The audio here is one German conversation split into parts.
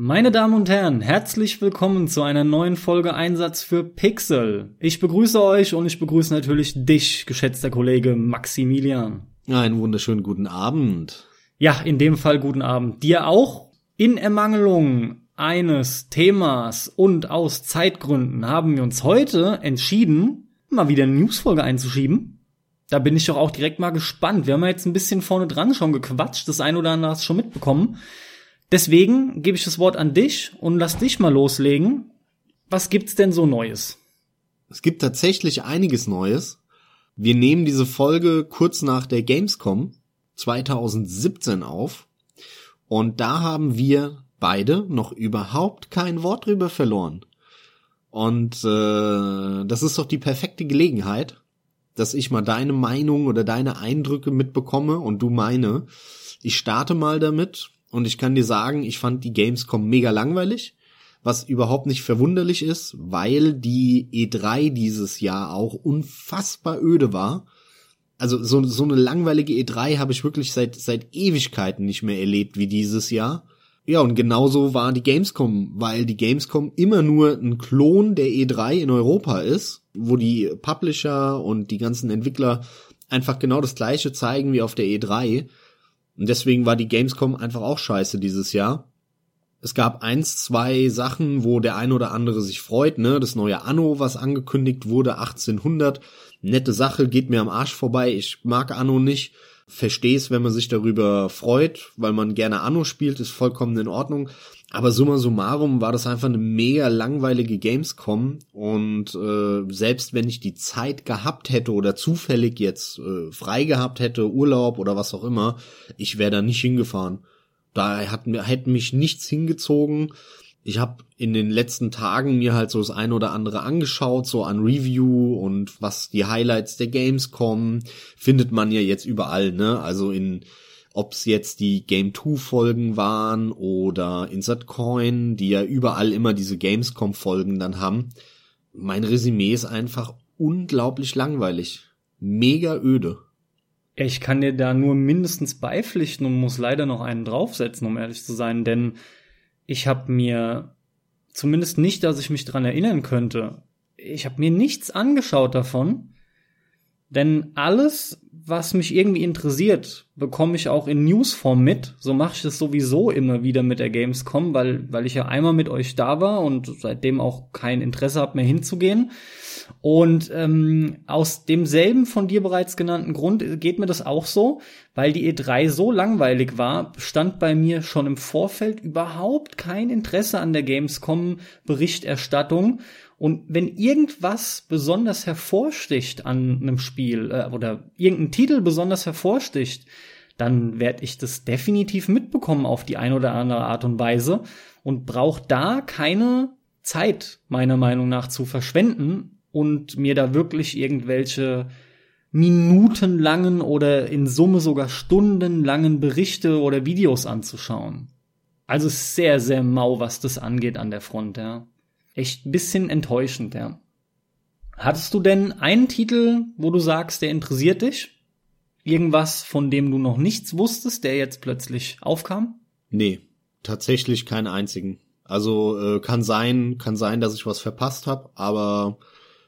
Meine Damen und Herren, herzlich willkommen zu einer neuen Folge Einsatz für Pixel. Ich begrüße euch und ich begrüße natürlich dich, geschätzter Kollege Maximilian. Einen wunderschönen guten Abend. Ja, in dem Fall guten Abend. Dir auch? In Ermangelung eines Themas und aus Zeitgründen haben wir uns heute entschieden, mal wieder eine Newsfolge einzuschieben. Da bin ich doch auch direkt mal gespannt. Wir haben ja jetzt ein bisschen vorne dran schon gequatscht, das ein oder andere hast schon mitbekommen. Deswegen gebe ich das Wort an dich und lass dich mal loslegen. Was gibt's denn so Neues? Es gibt tatsächlich einiges Neues. Wir nehmen diese Folge kurz nach der Gamescom 2017 auf. Und da haben wir beide noch überhaupt kein Wort drüber verloren. Und äh, das ist doch die perfekte Gelegenheit, dass ich mal deine Meinung oder deine Eindrücke mitbekomme und du meine. Ich starte mal damit und ich kann dir sagen, ich fand die Gamescom mega langweilig, was überhaupt nicht verwunderlich ist, weil die E3 dieses Jahr auch unfassbar öde war. Also so, so eine langweilige E3 habe ich wirklich seit, seit Ewigkeiten nicht mehr erlebt wie dieses Jahr. Ja, und genauso war die Gamescom, weil die Gamescom immer nur ein Klon der E3 in Europa ist, wo die Publisher und die ganzen Entwickler einfach genau das gleiche zeigen wie auf der E3. Und deswegen war die Gamescom einfach auch scheiße dieses Jahr. Es gab eins, zwei Sachen, wo der ein oder andere sich freut, ne? Das neue Anno, was angekündigt wurde, 1800. Nette Sache, geht mir am Arsch vorbei. Ich mag Anno nicht. Versteh's, wenn man sich darüber freut, weil man gerne Anno spielt, ist vollkommen in Ordnung. Aber summa summarum war das einfach eine mega langweilige Gamescom und äh, selbst wenn ich die Zeit gehabt hätte oder zufällig jetzt äh, frei gehabt hätte, Urlaub oder was auch immer, ich wäre da nicht hingefahren. Da hat hätte mich nichts hingezogen. Ich habe in den letzten Tagen mir halt so das ein oder andere angeschaut, so an Review und was die Highlights der Gamescom findet man ja jetzt überall, ne? Also in ob es jetzt die Game 2 Folgen waren oder Insert Coin, die ja überall immer diese Gamescom Folgen dann haben. Mein Resümee ist einfach unglaublich langweilig. Mega öde. Ich kann dir da nur mindestens beipflichten und muss leider noch einen draufsetzen, um ehrlich zu sein, denn ich habe mir zumindest nicht, dass ich mich dran erinnern könnte, ich habe mir nichts angeschaut davon, denn alles, was mich irgendwie interessiert, bekomme ich auch in Newsform mit. So mache ich das sowieso immer wieder mit der Gamescom, weil, weil ich ja einmal mit euch da war und seitdem auch kein Interesse habe mehr hinzugehen. Und ähm, aus demselben von dir bereits genannten Grund geht mir das auch so, weil die E3 so langweilig war, stand bei mir schon im Vorfeld überhaupt kein Interesse an der Gamescom Berichterstattung und wenn irgendwas besonders hervorsticht an einem Spiel äh, oder irgendein Titel besonders hervorsticht, dann werde ich das definitiv mitbekommen auf die eine oder andere Art und Weise und brauche da keine Zeit meiner Meinung nach zu verschwenden und mir da wirklich irgendwelche minutenlangen oder in Summe sogar stundenlangen Berichte oder Videos anzuschauen. Also sehr, sehr mau, was das angeht an der Front, ja echt ein bisschen enttäuschend, ja. Hattest du denn einen Titel, wo du sagst, der interessiert dich? Irgendwas, von dem du noch nichts wusstest, der jetzt plötzlich aufkam? Nee, tatsächlich keinen einzigen. Also äh, kann sein, kann sein, dass ich was verpasst habe, aber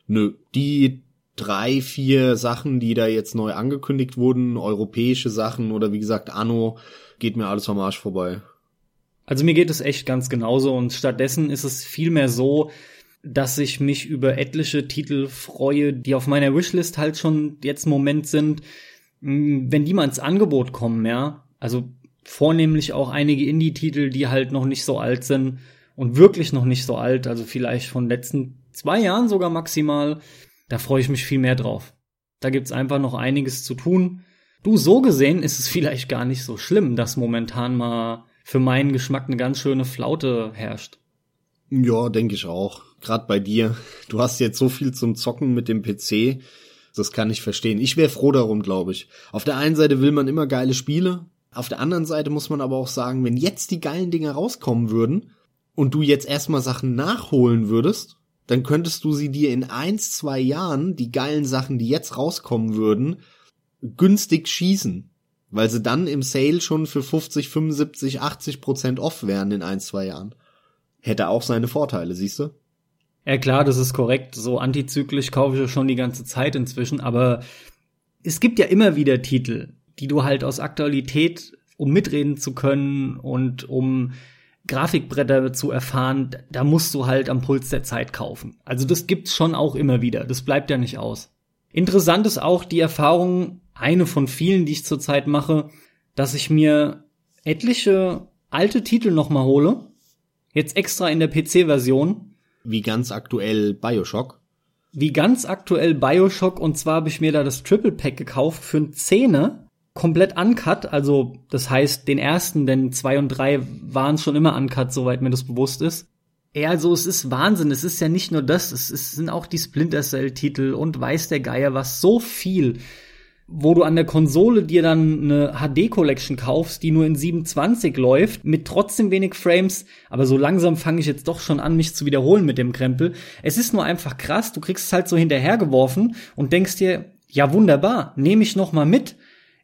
nö, die drei, vier Sachen, die da jetzt neu angekündigt wurden, europäische Sachen oder wie gesagt Anno, geht mir alles am Arsch vorbei. Also mir geht es echt ganz genauso und stattdessen ist es vielmehr so, dass ich mich über etliche Titel freue, die auf meiner Wishlist halt schon jetzt im Moment sind, wenn die mal ins Angebot kommen, ja. Also vornehmlich auch einige Indie-Titel, die halt noch nicht so alt sind und wirklich noch nicht so alt, also vielleicht von letzten zwei Jahren sogar maximal. Da freue ich mich viel mehr drauf. Da gibt's einfach noch einiges zu tun. Du, so gesehen ist es vielleicht gar nicht so schlimm, dass momentan mal für meinen Geschmack eine ganz schöne Flaute herrscht. Ja, denke ich auch. Gerade bei dir. Du hast jetzt so viel zum Zocken mit dem PC. Das kann ich verstehen. Ich wäre froh darum, glaube ich. Auf der einen Seite will man immer geile Spiele. Auf der anderen Seite muss man aber auch sagen, wenn jetzt die geilen Dinge rauskommen würden und du jetzt erstmal Sachen nachholen würdest, dann könntest du sie dir in eins, zwei Jahren, die geilen Sachen, die jetzt rauskommen würden, günstig schießen. Weil sie dann im Sale schon für 50, 75, 80 Prozent off wären in ein, zwei Jahren. Hätte auch seine Vorteile, siehst du? Ja klar, das ist korrekt. So antizyklisch kaufe ich ja schon die ganze Zeit inzwischen, aber es gibt ja immer wieder Titel, die du halt aus Aktualität, um mitreden zu können und um Grafikbretter zu erfahren, da musst du halt am Puls der Zeit kaufen. Also das gibt's schon auch immer wieder. Das bleibt ja nicht aus. Interessant ist auch die Erfahrung, eine von vielen, die ich zurzeit mache, dass ich mir etliche alte Titel nochmal hole. Jetzt extra in der PC-Version. Wie ganz aktuell Bioshock. Wie ganz aktuell Bioshock und zwar habe ich mir da das Triple Pack gekauft für ein Zehner. Komplett uncut, also das heißt den ersten, denn zwei und drei waren schon immer uncut, soweit mir das bewusst ist. Ja, also es ist Wahnsinn. Es ist ja nicht nur das, es, es sind auch die Splinter Cell Titel und weiß der Geier was so viel, wo du an der Konsole dir dann eine HD Collection kaufst, die nur in 27 läuft, mit trotzdem wenig Frames, aber so langsam fange ich jetzt doch schon an, mich zu wiederholen mit dem Krempel. Es ist nur einfach krass, du kriegst es halt so hinterhergeworfen und denkst dir, ja wunderbar, nehme ich noch mal mit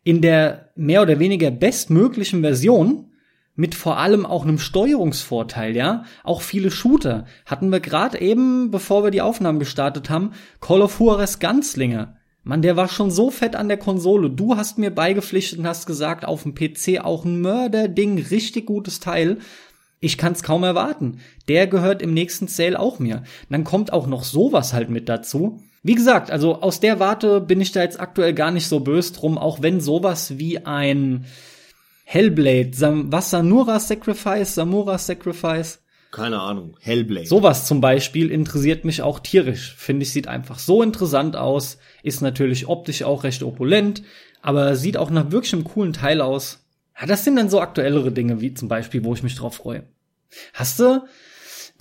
in der mehr oder weniger bestmöglichen Version mit vor allem auch einem Steuerungsvorteil, ja. Auch viele Shooter hatten wir gerade eben, bevor wir die Aufnahmen gestartet haben, Call of Juarez Ganzlinge. Mann, der war schon so fett an der Konsole. Du hast mir beigepflichtet und hast gesagt, auf dem PC auch ein Mörderding, richtig gutes Teil. Ich kann's kaum erwarten. Der gehört im nächsten Sale auch mir. dann kommt auch noch sowas halt mit dazu. Wie gesagt, also aus der Warte bin ich da jetzt aktuell gar nicht so böse drum, auch wenn sowas wie ein Hellblade, was Sanura Sacrifice, Samura Sacrifice. Keine Ahnung, Hellblade. Sowas zum Beispiel interessiert mich auch tierisch. Finde ich, sieht einfach so interessant aus. Ist natürlich optisch auch recht opulent, aber sieht auch nach wirklich einem coolen Teil aus. Ja, das sind dann so aktuellere Dinge, wie zum Beispiel, wo ich mich drauf freue. Hast du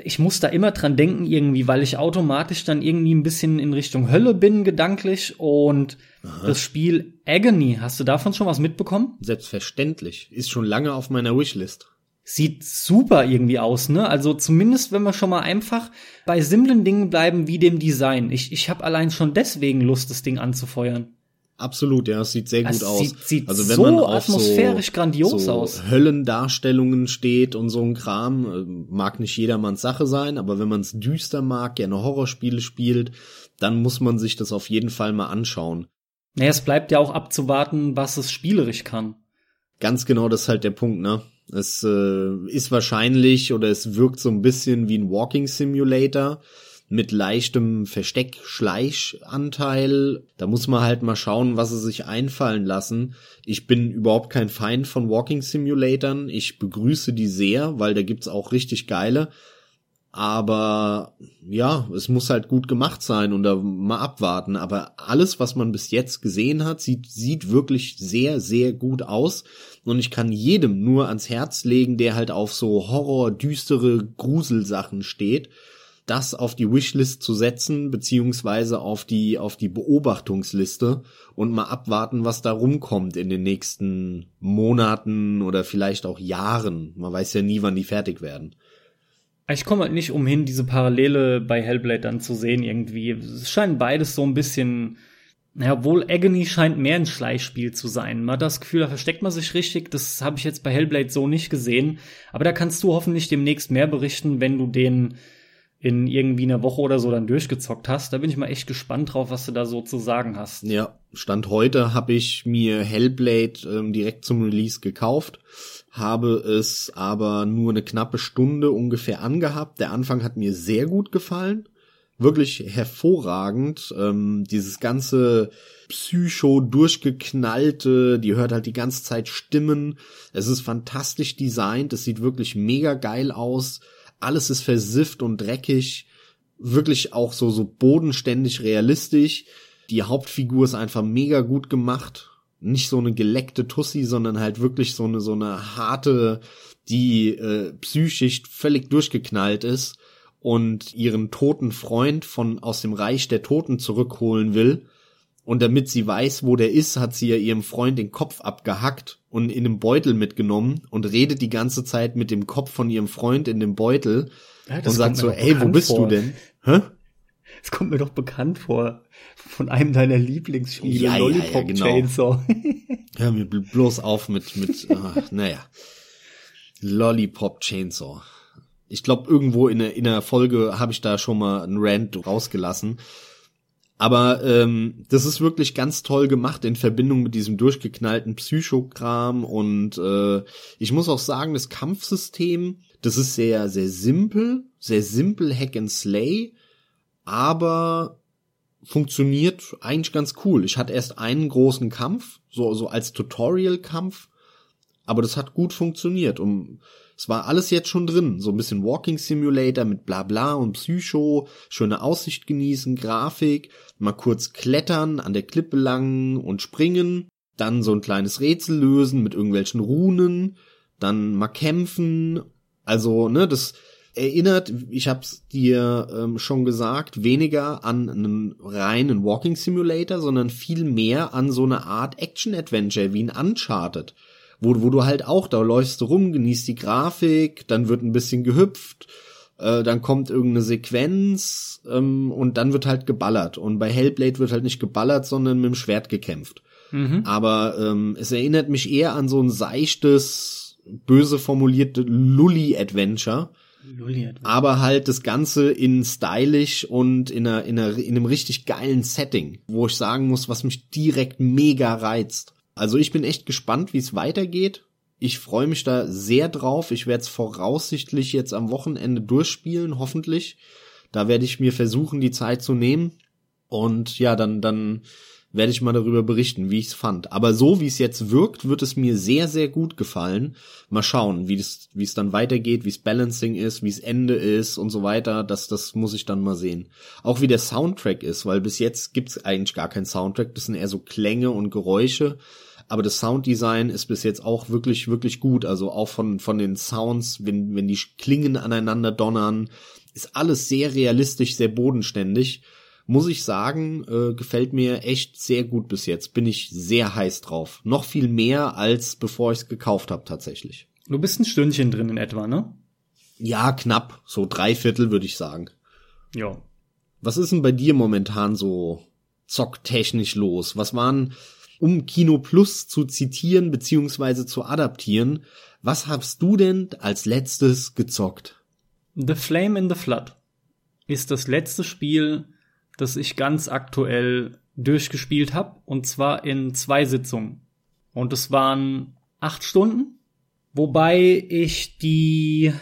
ich muss da immer dran denken irgendwie, weil ich automatisch dann irgendwie ein bisschen in Richtung Hölle bin gedanklich und Aha. das Spiel Agony, hast du davon schon was mitbekommen? Selbstverständlich, ist schon lange auf meiner Wishlist. Sieht super irgendwie aus, ne? Also zumindest, wenn wir schon mal einfach bei simplen Dingen bleiben wie dem Design. Ich, ich habe allein schon deswegen Lust, das Ding anzufeuern. Absolut, ja, es sieht sehr gut aus. Sieht, sieht also wenn so man auf atmosphärisch so, grandios so aus. Höllendarstellungen steht und so ein Kram, äh, mag nicht jedermanns Sache sein, aber wenn man es düster mag, gerne Horrorspiele spielt, dann muss man sich das auf jeden Fall mal anschauen. Naja, es bleibt ja auch abzuwarten, was es spielerisch kann. Ganz genau, das ist halt der Punkt, ne? Es äh, ist wahrscheinlich oder es wirkt so ein bisschen wie ein Walking Simulator mit leichtem Versteck-Schleich-Anteil. Da muss man halt mal schauen, was sie sich einfallen lassen. Ich bin überhaupt kein Feind von Walking Simulatoren. Ich begrüße die sehr, weil da gibt's auch richtig geile. Aber ja, es muss halt gut gemacht sein und da mal abwarten. Aber alles, was man bis jetzt gesehen hat, sieht, sieht wirklich sehr, sehr gut aus. Und ich kann jedem nur ans Herz legen, der halt auf so Horror, düstere Gruselsachen steht das auf die Wishlist zu setzen, beziehungsweise auf die, auf die Beobachtungsliste und mal abwarten, was da rumkommt in den nächsten Monaten oder vielleicht auch Jahren. Man weiß ja nie, wann die fertig werden. Ich komme halt nicht umhin, diese Parallele bei Hellblade dann zu sehen irgendwie. Es scheint beides so ein bisschen, naja, wohl Agony scheint mehr ein Schleichspiel zu sein. Man hat das Gefühl, da versteckt man sich richtig. Das habe ich jetzt bei Hellblade so nicht gesehen. Aber da kannst du hoffentlich demnächst mehr berichten, wenn du den in irgendwie einer Woche oder so dann durchgezockt hast. Da bin ich mal echt gespannt drauf, was du da so zu sagen hast. Ja, Stand heute habe ich mir Hellblade ähm, direkt zum Release gekauft, habe es aber nur eine knappe Stunde ungefähr angehabt. Der Anfang hat mir sehr gut gefallen. Wirklich hervorragend. Ähm, dieses ganze Psycho durchgeknallte, die hört halt die ganze Zeit Stimmen. Es ist fantastisch designt, es sieht wirklich mega geil aus alles ist versifft und dreckig, wirklich auch so, so bodenständig realistisch. Die Hauptfigur ist einfach mega gut gemacht. Nicht so eine geleckte Tussi, sondern halt wirklich so eine, so eine harte, die äh, psychisch völlig durchgeknallt ist und ihren toten Freund von aus dem Reich der Toten zurückholen will und damit sie weiß, wo der ist, hat sie ja ihrem Freund den Kopf abgehackt und in einem Beutel mitgenommen und redet die ganze Zeit mit dem Kopf von ihrem Freund in dem Beutel ja, und sagt so, ey, wo bist vor. du denn? Hä? Das kommt mir doch bekannt vor. Von einem deiner Lieblingsspiele, Ja, ja, Lollipop ja, genau. Chainsaw. Hör mir bl- bloß auf mit, mit äh, naja. Lollipop Chainsaw. Ich glaube, irgendwo in der, in der Folge habe ich da schon mal einen Rant rausgelassen. Aber ähm, das ist wirklich ganz toll gemacht in Verbindung mit diesem durchgeknallten Psychokram und äh, ich muss auch sagen, das Kampfsystem, das ist sehr, sehr simpel, sehr simpel Hack and Slay, aber funktioniert eigentlich ganz cool. Ich hatte erst einen großen Kampf, so, so als Tutorial-Kampf, aber das hat gut funktioniert. Und es war alles jetzt schon drin. So ein bisschen Walking Simulator mit Blabla und Psycho, schöne Aussicht genießen, Grafik, mal kurz klettern, an der Klippe lang und springen, dann so ein kleines Rätsel lösen mit irgendwelchen Runen, dann mal kämpfen. Also, ne, das erinnert, ich hab's dir ähm, schon gesagt, weniger an einen reinen Walking Simulator, sondern viel mehr an so eine Art Action-Adventure wie ein Uncharted wo, wo du halt auch, da läufst du rum, genießt die Grafik, dann wird ein bisschen gehüpft, äh, dann kommt irgendeine Sequenz ähm, und dann wird halt geballert. Und bei Hellblade wird halt nicht geballert, sondern mit dem Schwert gekämpft. Mhm. Aber ähm, es erinnert mich eher an so ein seichtes, böse formulierte Lully-Adventure. Lulli Aber halt das Ganze in stylisch und in, einer, in, einer, in einem richtig geilen Setting, wo ich sagen muss, was mich direkt mega reizt. Also ich bin echt gespannt, wie es weitergeht. Ich freue mich da sehr drauf. Ich werde es voraussichtlich jetzt am Wochenende durchspielen, hoffentlich. Da werde ich mir versuchen, die Zeit zu nehmen. Und ja, dann, dann werde ich mal darüber berichten, wie ich es fand. Aber so wie es jetzt wirkt, wird es mir sehr, sehr gut gefallen. Mal schauen, wie es dann weitergeht, wie es Balancing ist, wie es Ende ist und so weiter. Das, das muss ich dann mal sehen. Auch wie der Soundtrack ist, weil bis jetzt gibt's eigentlich gar keinen Soundtrack. Das sind eher so Klänge und Geräusche. Aber das Sounddesign ist bis jetzt auch wirklich, wirklich gut. Also auch von, von den Sounds, wenn, wenn die Klingen aneinander donnern, ist alles sehr realistisch, sehr bodenständig muss ich sagen, äh, gefällt mir echt sehr gut bis jetzt. Bin ich sehr heiß drauf. Noch viel mehr als bevor ich es gekauft habe tatsächlich. Du bist ein Stündchen drin in etwa, ne? Ja, knapp. So drei Viertel würde ich sagen. Ja. Was ist denn bei dir momentan so zocktechnisch los? Was waren, um Kino Plus zu zitieren beziehungsweise zu adaptieren, was hast du denn als letztes gezockt? The Flame in the Flood ist das letzte Spiel, das ich ganz aktuell durchgespielt habe, und zwar in zwei Sitzungen. Und es waren acht Stunden, wobei ich die,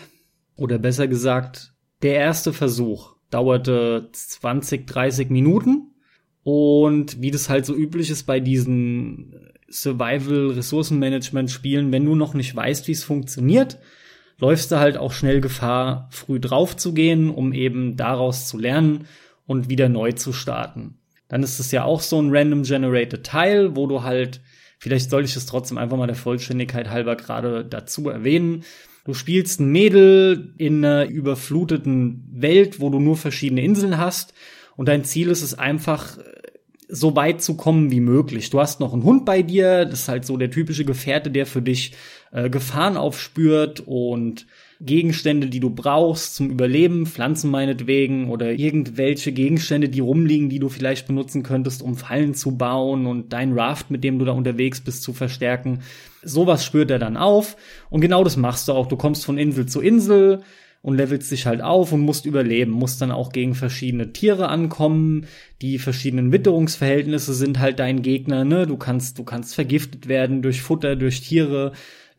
oder besser gesagt, der erste Versuch dauerte 20, 30 Minuten. Und wie das halt so üblich ist bei diesen Survival-Ressourcenmanagement-Spielen, wenn du noch nicht weißt, wie es funktioniert, läufst du halt auch schnell Gefahr, früh drauf zu gehen, um eben daraus zu lernen und wieder neu zu starten. Dann ist es ja auch so ein random generated Teil, wo du halt, vielleicht soll ich es trotzdem einfach mal der Vollständigkeit halber gerade dazu erwähnen. Du spielst ein Mädel in einer überfluteten Welt, wo du nur verschiedene Inseln hast und dein Ziel ist es einfach, so weit zu kommen wie möglich. Du hast noch einen Hund bei dir, das ist halt so der typische Gefährte, der für dich äh, Gefahren aufspürt und Gegenstände, die du brauchst zum Überleben, Pflanzen meinetwegen oder irgendwelche Gegenstände, die rumliegen, die du vielleicht benutzen könntest, um Fallen zu bauen und dein Raft, mit dem du da unterwegs bist, zu verstärken. Sowas spürt er dann auf und genau das machst du auch. Du kommst von Insel zu Insel und levelst dich halt auf und musst überleben, musst dann auch gegen verschiedene Tiere ankommen. Die verschiedenen Witterungsverhältnisse sind halt dein Gegner, ne? Du kannst, du kannst vergiftet werden durch Futter, durch Tiere.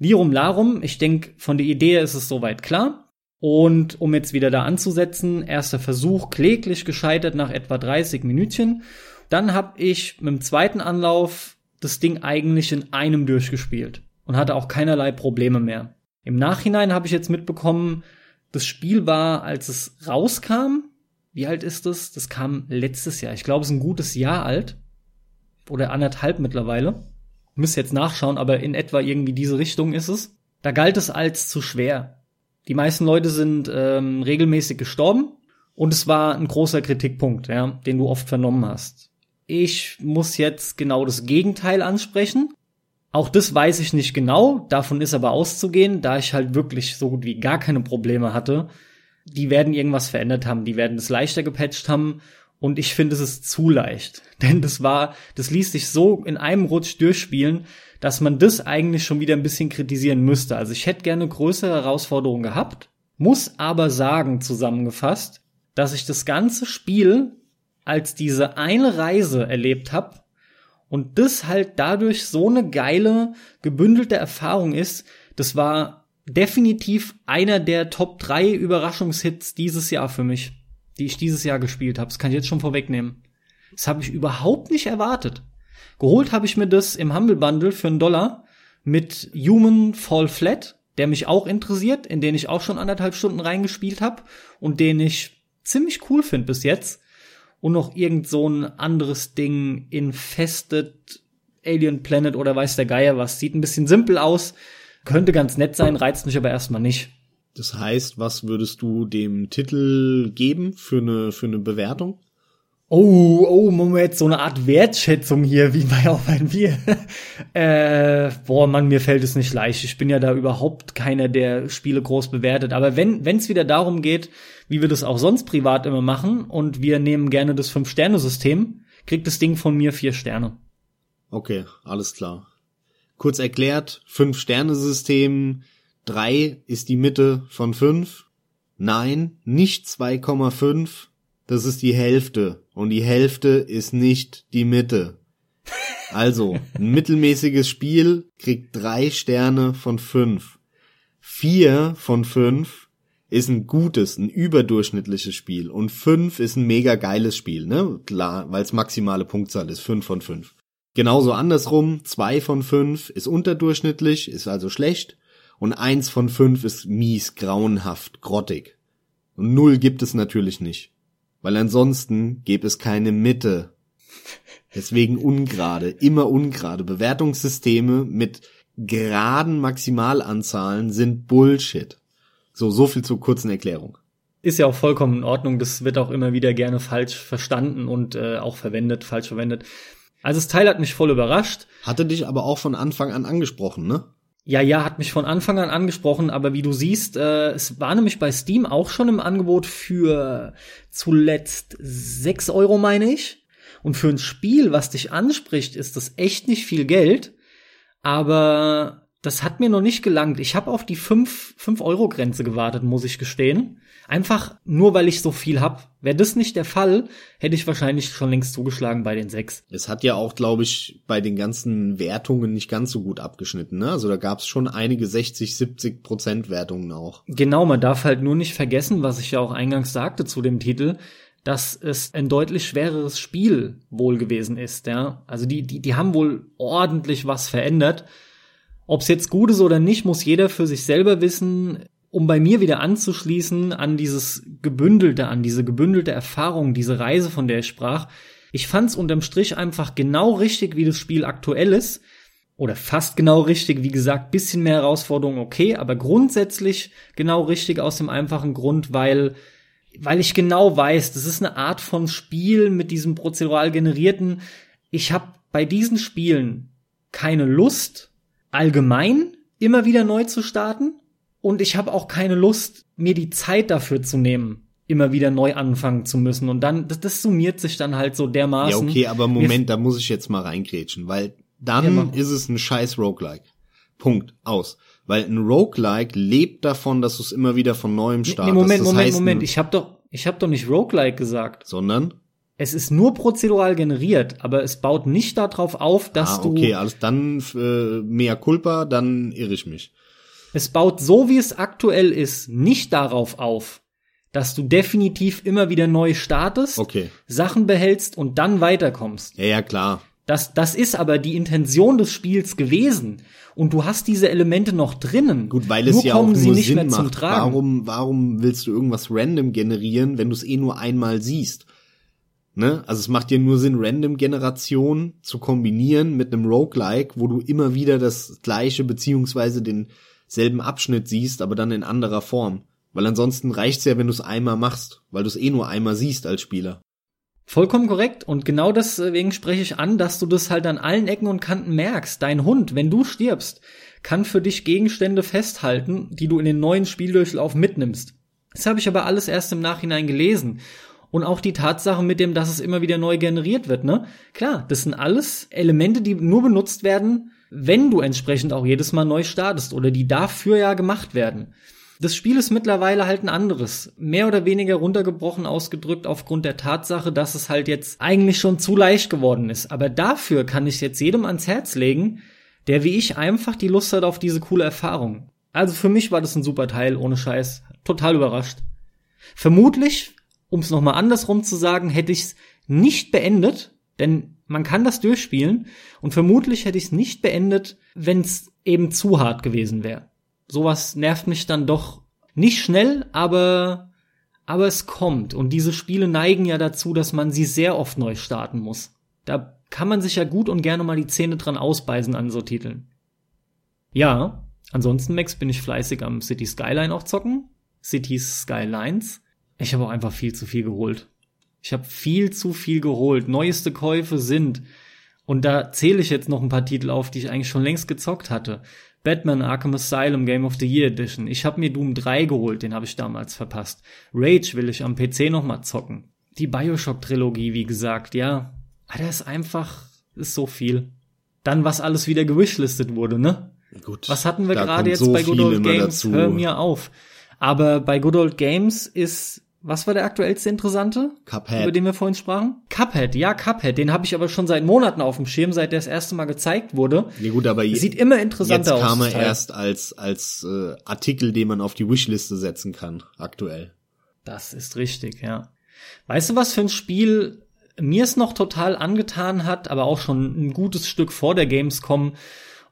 Lirum Larum, ich denke, von der Idee ist es soweit klar. Und um jetzt wieder da anzusetzen, erster Versuch kläglich gescheitert nach etwa 30 Minütchen. Dann habe ich mit dem zweiten Anlauf das Ding eigentlich in einem durchgespielt und hatte auch keinerlei Probleme mehr. Im Nachhinein habe ich jetzt mitbekommen, das Spiel war, als es rauskam, wie alt ist das? Das kam letztes Jahr. Ich glaube, es ist ein gutes Jahr alt. Oder anderthalb mittlerweile. Müsste jetzt nachschauen, aber in etwa irgendwie diese Richtung ist es. Da galt es als zu schwer. Die meisten Leute sind ähm, regelmäßig gestorben und es war ein großer Kritikpunkt, ja, den du oft vernommen hast. Ich muss jetzt genau das Gegenteil ansprechen. Auch das weiß ich nicht genau, davon ist aber auszugehen, da ich halt wirklich so gut wie gar keine Probleme hatte. Die werden irgendwas verändert haben, die werden es leichter gepatcht haben Und ich finde, es ist zu leicht. Denn das war, das ließ sich so in einem Rutsch durchspielen, dass man das eigentlich schon wieder ein bisschen kritisieren müsste. Also ich hätte gerne größere Herausforderungen gehabt, muss aber sagen, zusammengefasst, dass ich das ganze Spiel als diese eine Reise erlebt habe und das halt dadurch so eine geile, gebündelte Erfahrung ist. Das war definitiv einer der Top 3 Überraschungshits dieses Jahr für mich, die ich dieses Jahr gespielt habe. Das kann ich jetzt schon vorwegnehmen. Das habe ich überhaupt nicht erwartet. Geholt habe ich mir das im Humble Bundle für einen Dollar mit Human Fall Flat, der mich auch interessiert, in den ich auch schon anderthalb Stunden reingespielt habe und den ich ziemlich cool finde bis jetzt. Und noch irgend so ein anderes Ding, Infested Alien Planet oder weiß der Geier was. Sieht ein bisschen simpel aus, könnte ganz nett sein, reizt mich aber erstmal nicht. Das heißt, was würdest du dem Titel geben für eine, für eine Bewertung? Oh, oh, Moment, so eine Art Wertschätzung hier, wie bei auch ein Bier. äh, boah, Mann, mir fällt es nicht leicht. Ich bin ja da überhaupt keiner, der Spiele groß bewertet. Aber wenn es wieder darum geht, wie wir das auch sonst privat immer machen, und wir nehmen gerne das Fünf-Sterne-System, kriegt das Ding von mir vier Sterne. Okay, alles klar. Kurz erklärt, Fünf-Sterne-System, drei ist die Mitte von fünf. Nein, nicht 2,5 das ist die Hälfte. Und die Hälfte ist nicht die Mitte. Also, ein mittelmäßiges Spiel kriegt drei Sterne von fünf. Vier von fünf ist ein gutes, ein überdurchschnittliches Spiel. Und fünf ist ein mega geiles Spiel, ne? Klar, weil es maximale Punktzahl ist, fünf von fünf. Genauso andersrum, zwei von fünf ist unterdurchschnittlich, ist also schlecht. Und eins von fünf ist mies, grauenhaft, grottig. Und null gibt es natürlich nicht weil ansonsten gäbe es keine Mitte. Deswegen ungerade, immer ungerade. Bewertungssysteme mit geraden Maximalanzahlen sind Bullshit. So, so viel zur kurzen Erklärung. Ist ja auch vollkommen in Ordnung. Das wird auch immer wieder gerne falsch verstanden und äh, auch verwendet, falsch verwendet. Also das Teil hat mich voll überrascht. Hatte dich aber auch von Anfang an angesprochen, ne? Ja, ja, hat mich von Anfang an angesprochen, aber wie du siehst, äh, es war nämlich bei Steam auch schon im Angebot für zuletzt sechs Euro, meine ich. Und für ein Spiel, was dich anspricht, ist das echt nicht viel Geld. Aber das hat mir noch nicht gelangt. Ich habe auf die fünf fünf Euro Grenze gewartet, muss ich gestehen. Einfach nur, weil ich so viel hab. Wäre das nicht der Fall, hätte ich wahrscheinlich schon längst zugeschlagen bei den sechs. Es hat ja auch, glaube ich, bei den ganzen Wertungen nicht ganz so gut abgeschnitten. Ne? Also da gab es schon einige 60, 70 Prozent Wertungen auch. Genau, man darf halt nur nicht vergessen, was ich ja auch eingangs sagte zu dem Titel, dass es ein deutlich schwereres Spiel wohl gewesen ist. Ja, also die die die haben wohl ordentlich was verändert. Ob es jetzt gut ist oder nicht, muss jeder für sich selber wissen um bei mir wieder anzuschließen an dieses gebündelte, an diese gebündelte Erfahrung, diese Reise, von der ich sprach. Ich fand's unterm Strich einfach genau richtig, wie das Spiel aktuell ist. Oder fast genau richtig, wie gesagt, bisschen mehr Herausforderungen, okay, aber grundsätzlich genau richtig aus dem einfachen Grund, weil, weil ich genau weiß, das ist eine Art von Spiel mit diesem prozedural generierten. Ich habe bei diesen Spielen keine Lust, allgemein immer wieder neu zu starten und ich habe auch keine Lust, mir die Zeit dafür zu nehmen, immer wieder neu anfangen zu müssen. Und dann, das, das summiert sich dann halt so dermaßen. Ja, okay, aber Moment, da muss ich jetzt mal reingrätschen, weil dann ja, ist es ein scheiß Roguelike. Punkt. Aus. Weil ein Roguelike lebt davon, dass du es immer wieder von neuem startest. Nee, Moment, das Moment, heißt, Moment. Ich habe doch, ich habe doch nicht Roguelike gesagt. Sondern? Es ist nur prozedural generiert, aber es baut nicht darauf auf, dass ah, du. Okay, alles dann äh, mehr culpa, dann irre ich mich. Es baut so, wie es aktuell ist, nicht darauf auf, dass du definitiv immer wieder neu startest, okay. Sachen behältst und dann weiterkommst. Ja, ja, klar. Das, das ist aber die Intention des Spiels gewesen. Und du hast diese Elemente noch drinnen. Gut, weil es nur ja auch nur Sinn macht. Warum, warum willst du irgendwas random generieren, wenn du es eh nur einmal siehst? Ne? Also es macht dir nur Sinn, Random-Generation zu kombinieren mit einem Roguelike, wo du immer wieder das gleiche beziehungsweise den selben Abschnitt siehst, aber dann in anderer Form. Weil ansonsten reicht's ja, wenn du es einmal machst, weil du es eh nur einmal siehst als Spieler. Vollkommen korrekt. Und genau deswegen spreche ich an, dass du das halt an allen Ecken und Kanten merkst. Dein Hund, wenn du stirbst, kann für dich Gegenstände festhalten, die du in den neuen Spieldurchlauf mitnimmst. Das habe ich aber alles erst im Nachhinein gelesen. Und auch die Tatsache mit dem, dass es immer wieder neu generiert wird, ne? Klar, das sind alles Elemente, die nur benutzt werden, wenn du entsprechend auch jedes Mal neu startest oder die dafür ja gemacht werden. Das Spiel ist mittlerweile halt ein anderes. Mehr oder weniger runtergebrochen ausgedrückt aufgrund der Tatsache, dass es halt jetzt eigentlich schon zu leicht geworden ist. Aber dafür kann ich jetzt jedem ans Herz legen, der wie ich einfach die Lust hat auf diese coole Erfahrung. Also für mich war das ein super Teil, ohne Scheiß. Total überrascht. Vermutlich um es nochmal andersrum zu sagen, hätte ich es nicht beendet, denn man kann das durchspielen und vermutlich hätte ich es nicht beendet, wenn es eben zu hart gewesen wäre. Sowas nervt mich dann doch nicht schnell, aber aber es kommt und diese Spiele neigen ja dazu, dass man sie sehr oft neu starten muss. Da kann man sich ja gut und gerne mal die Zähne dran ausbeißen an so Titeln. Ja, ansonsten Max bin ich fleißig am City Skyline auch zocken, Cities Skylines ich habe auch einfach viel zu viel geholt. Ich habe viel zu viel geholt. Neueste Käufe sind, und da zähle ich jetzt noch ein paar Titel auf, die ich eigentlich schon längst gezockt hatte. Batman Arkham Asylum Game of the Year Edition. Ich habe mir Doom 3 geholt, den habe ich damals verpasst. Rage will ich am PC noch mal zocken. Die BioShock Trilogie, wie gesagt, ja. Aber ah, das ist einfach, ist so viel. Dann, was alles wieder gewishlistet wurde, ne? Gut. Was hatten wir gerade jetzt so bei Good Old Games? Dazu. Hör mir auf. Aber bei Good Old Games ist was war der aktuellste Interessante? Cuphead. Über den wir vorhin sprachen? Cuphead, ja, Cuphead. Den habe ich aber schon seit Monaten auf dem Schirm, seit der das erste Mal gezeigt wurde. Ja gut, aber sieht immer interessanter aus. Jetzt kam er erst als, als äh, Artikel, den man auf die Wishliste setzen kann, aktuell. Das ist richtig, ja. Weißt du, was für ein Spiel mir es noch total angetan hat, aber auch schon ein gutes Stück vor der Gamescom?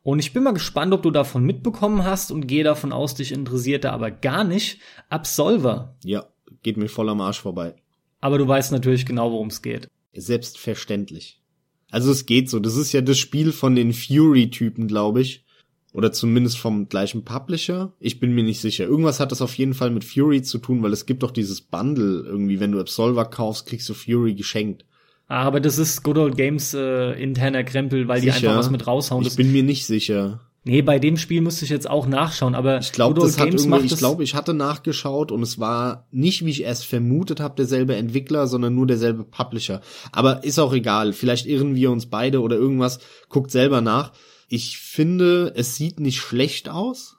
Und ich bin mal gespannt, ob du davon mitbekommen hast und gehe davon aus, dich interessiert da aber gar nicht. Absolver. Ja geht mir voll am Arsch vorbei. Aber du weißt natürlich genau, worum es geht. Selbstverständlich. Also es geht so. Das ist ja das Spiel von den Fury-Typen, glaube ich. Oder zumindest vom gleichen Publisher. Ich bin mir nicht sicher. Irgendwas hat das auf jeden Fall mit Fury zu tun, weil es gibt doch dieses Bundle irgendwie, wenn du Absolver kaufst, kriegst du Fury geschenkt. Ah, aber das ist Good Old Games äh, interner Krempel, weil sicher? die einfach was mit raushauen. Ich bin mir nicht sicher. Nee, bei dem Spiel müsste ich jetzt auch nachschauen, aber ich glaube, das hat irgendwie, ich glaube, ich hatte nachgeschaut und es war nicht, wie ich erst vermutet habe, derselbe Entwickler, sondern nur derselbe Publisher. Aber ist auch egal, vielleicht irren wir uns beide oder irgendwas, guckt selber nach. Ich finde, es sieht nicht schlecht aus.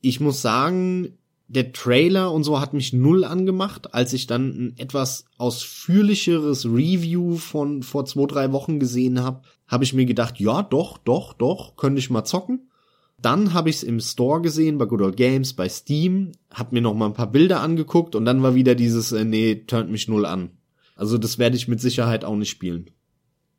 Ich muss sagen, der Trailer und so hat mich null angemacht. Als ich dann ein etwas ausführlicheres Review von vor zwei, drei Wochen gesehen habe, habe ich mir gedacht, ja, doch, doch, doch, könnte ich mal zocken. Dann habe ich es im Store gesehen, bei Good Old Games, bei Steam, hab mir noch mal ein paar Bilder angeguckt und dann war wieder dieses, äh, nee, turnt mich null an. Also das werde ich mit Sicherheit auch nicht spielen.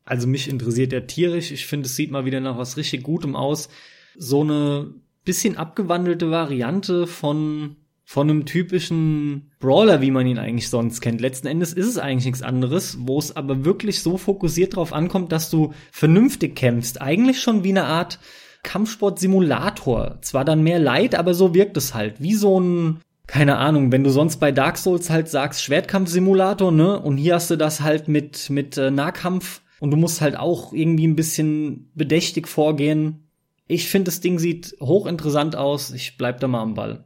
Also mich interessiert der tierisch. Ich finde, es sieht mal wieder nach was richtig Gutem aus. So eine bisschen abgewandelte Variante von von einem typischen Brawler, wie man ihn eigentlich sonst kennt. Letzten Endes ist es eigentlich nichts anderes, wo es aber wirklich so fokussiert drauf ankommt, dass du vernünftig kämpfst. Eigentlich schon wie eine Art Kampfsport-Simulator. Zwar dann mehr Leid, aber so wirkt es halt. Wie so ein, keine Ahnung, wenn du sonst bei Dark Souls halt sagst, Schwertkampf-Simulator, ne? Und hier hast du das halt mit, mit äh, Nahkampf und du musst halt auch irgendwie ein bisschen bedächtig vorgehen. Ich finde, das Ding sieht hochinteressant aus. Ich bleib da mal am Ball.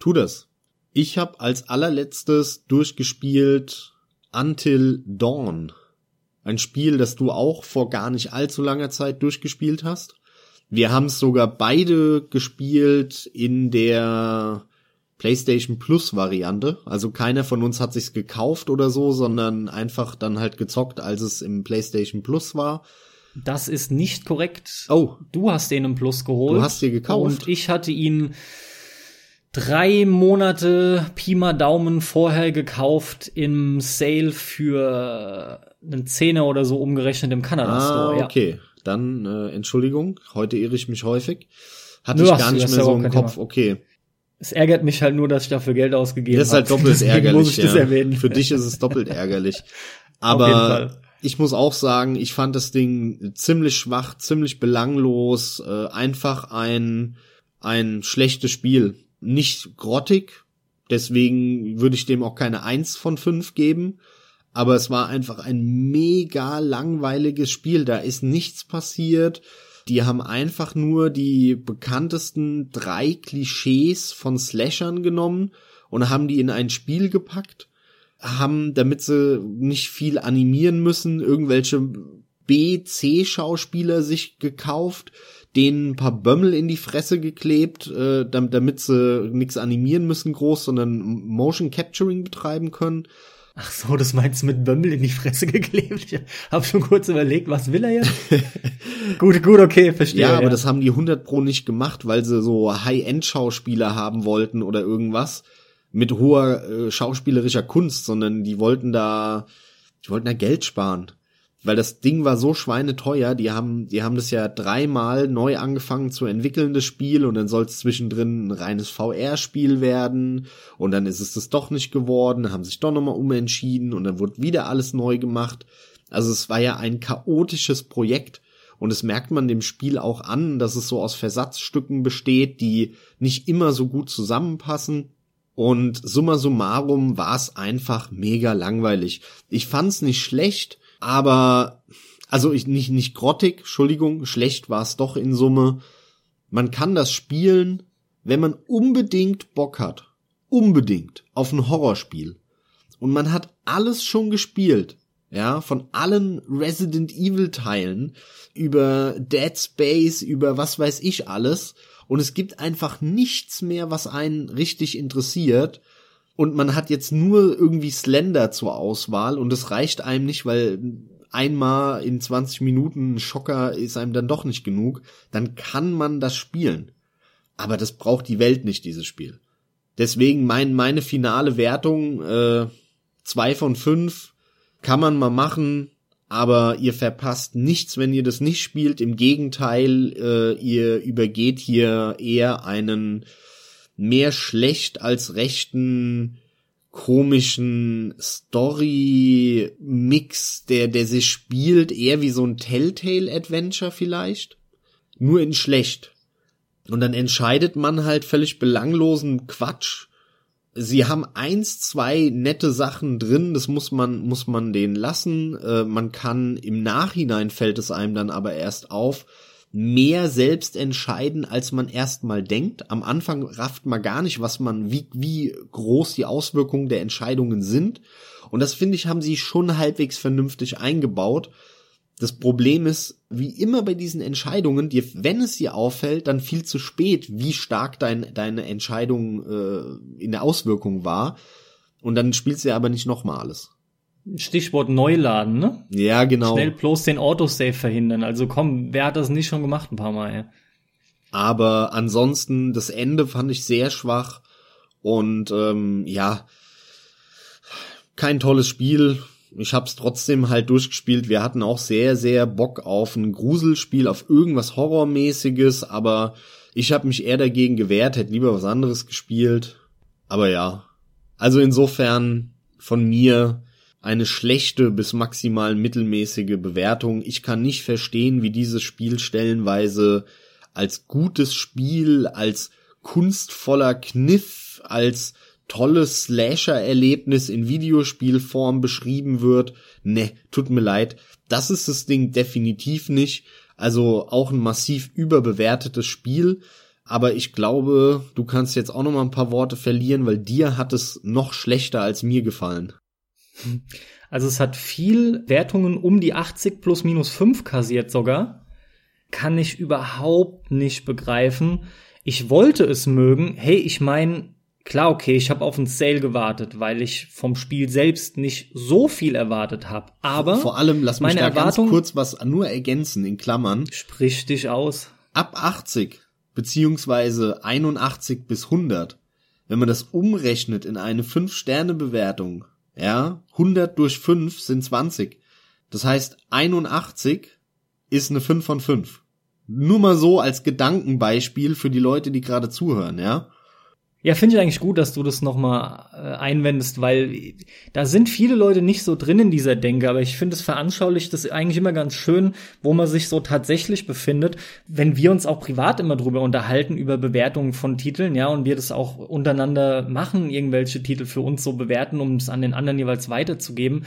Tu das. Ich habe als allerletztes durchgespielt Until Dawn. Ein Spiel, das du auch vor gar nicht allzu langer Zeit durchgespielt hast. Wir haben es sogar beide gespielt in der PlayStation Plus Variante. Also keiner von uns hat sich's gekauft oder so, sondern einfach dann halt gezockt, als es im PlayStation Plus war. Das ist nicht korrekt. Oh. Du hast den im Plus geholt. Du hast dir gekauft. Und ich hatte ihn drei Monate Pi mal Daumen vorher gekauft im Sale für einen Zehner oder so umgerechnet im Kanada ah, Store. Ja. Dann äh, Entschuldigung, heute irre ich mich häufig. Hatte ich gar nicht mehr so im Kopf, Thema. okay. Es ärgert mich halt nur, dass ich dafür Geld ausgegeben habe. Das ist halt doppelt ärgerlich. Ja. Für dich ist es doppelt ärgerlich. Aber ich muss auch sagen, ich fand das Ding ziemlich schwach, ziemlich belanglos, äh, einfach ein ein schlechtes Spiel. Nicht grottig, deswegen würde ich dem auch keine Eins von fünf geben aber es war einfach ein mega langweiliges Spiel. Da ist nichts passiert. Die haben einfach nur die bekanntesten drei Klischees von Slashern genommen und haben die in ein Spiel gepackt. haben, damit sie nicht viel animieren müssen, irgendwelche B, C-Schauspieler sich gekauft, denen ein paar Bömmel in die Fresse geklebt, äh, damit, damit sie nichts animieren müssen groß, sondern Motion Capturing betreiben können. Ach so, das meinst du mit Bömmel in die Fresse geklebt? Ich hab schon kurz überlegt, was will er jetzt? gut, gut, okay, verstehe. Ja, aber ja. das haben die 100 Pro nicht gemacht, weil sie so High-End-Schauspieler haben wollten oder irgendwas mit hoher äh, schauspielerischer Kunst, sondern die wollten da, die wollten da Geld sparen weil das Ding war so schweineteuer, die haben, die haben das ja dreimal neu angefangen zu entwickeln, das Spiel, und dann soll es zwischendrin ein reines VR-Spiel werden, und dann ist es das doch nicht geworden, haben sich doch nochmal umentschieden, und dann wurde wieder alles neu gemacht. Also es war ja ein chaotisches Projekt, und es merkt man dem Spiel auch an, dass es so aus Versatzstücken besteht, die nicht immer so gut zusammenpassen. Und summa summarum war es einfach mega langweilig. Ich fand's nicht schlecht, aber, also ich nicht, nicht grottig, Entschuldigung, schlecht war es doch in Summe. Man kann das spielen, wenn man unbedingt Bock hat. Unbedingt. Auf ein Horrorspiel. Und man hat alles schon gespielt. Ja, von allen Resident Evil Teilen über Dead Space, über was weiß ich alles. Und es gibt einfach nichts mehr, was einen richtig interessiert und man hat jetzt nur irgendwie Slender zur Auswahl und es reicht einem nicht, weil einmal in 20 Minuten Schocker ist einem dann doch nicht genug, dann kann man das spielen. Aber das braucht die Welt nicht, dieses Spiel. Deswegen mein, meine finale Wertung, äh, zwei von fünf, kann man mal machen, aber ihr verpasst nichts, wenn ihr das nicht spielt. Im Gegenteil, äh, ihr übergeht hier eher einen mehr schlecht als rechten komischen Story-Mix, der, der sich spielt, eher wie so ein Telltale-Adventure vielleicht. Nur in schlecht. Und dann entscheidet man halt völlig belanglosen Quatsch. Sie haben eins, zwei nette Sachen drin, das muss man, muss man denen lassen. Äh, man kann im Nachhinein fällt es einem dann aber erst auf, mehr selbst entscheiden, als man erstmal denkt. Am Anfang rafft man gar nicht, was man, wie, wie groß die Auswirkungen der Entscheidungen sind. Und das finde ich, haben sie schon halbwegs vernünftig eingebaut. Das Problem ist, wie immer bei diesen Entscheidungen, dir, wenn es dir auffällt, dann viel zu spät, wie stark dein, deine Entscheidung äh, in der Auswirkung war. Und dann spielst du ja aber nicht nochmal alles. Stichwort Neuladen, ne? Ja, genau. Schnell bloß den Autosave verhindern. Also komm, wer hat das nicht schon gemacht ein paar Mal? Ja. Aber ansonsten, das Ende fand ich sehr schwach und ähm, ja, kein tolles Spiel. Ich hab's trotzdem halt durchgespielt. Wir hatten auch sehr, sehr Bock auf ein Gruselspiel, auf irgendwas Horrormäßiges, aber ich habe mich eher dagegen gewehrt, hätte lieber was anderes gespielt. Aber ja, also insofern von mir eine schlechte bis maximal mittelmäßige Bewertung. Ich kann nicht verstehen, wie dieses Spiel stellenweise als gutes Spiel, als kunstvoller Kniff, als tolles Slasher-Erlebnis in Videospielform beschrieben wird. Ne, tut mir leid. Das ist das Ding definitiv nicht. Also auch ein massiv überbewertetes Spiel. Aber ich glaube, du kannst jetzt auch noch mal ein paar Worte verlieren, weil dir hat es noch schlechter als mir gefallen. Also es hat viel Wertungen um die 80 plus minus 5 kassiert sogar. Kann ich überhaupt nicht begreifen. Ich wollte es mögen. Hey, ich meine, klar, okay, ich habe auf einen Sale gewartet, weil ich vom Spiel selbst nicht so viel erwartet habe. Aber vor allem lass mich meine da Erwartung, ganz kurz was nur ergänzen in Klammern. Sprich dich aus. Ab 80 beziehungsweise 81 bis 100, wenn man das umrechnet in eine 5 Sterne Bewertung, ja, 100 durch 5 sind 20. Das heißt, 81 ist eine 5 von 5. Nur mal so als Gedankenbeispiel für die Leute, die gerade zuhören, ja. Ja, finde ich eigentlich gut, dass du das nochmal äh, einwendest, weil da sind viele Leute nicht so drin in dieser Denke, aber ich finde es veranschaulicht das eigentlich immer ganz schön, wo man sich so tatsächlich befindet, wenn wir uns auch privat immer drüber unterhalten, über Bewertungen von Titeln, ja, und wir das auch untereinander machen, irgendwelche Titel für uns so bewerten, um es an den anderen jeweils weiterzugeben.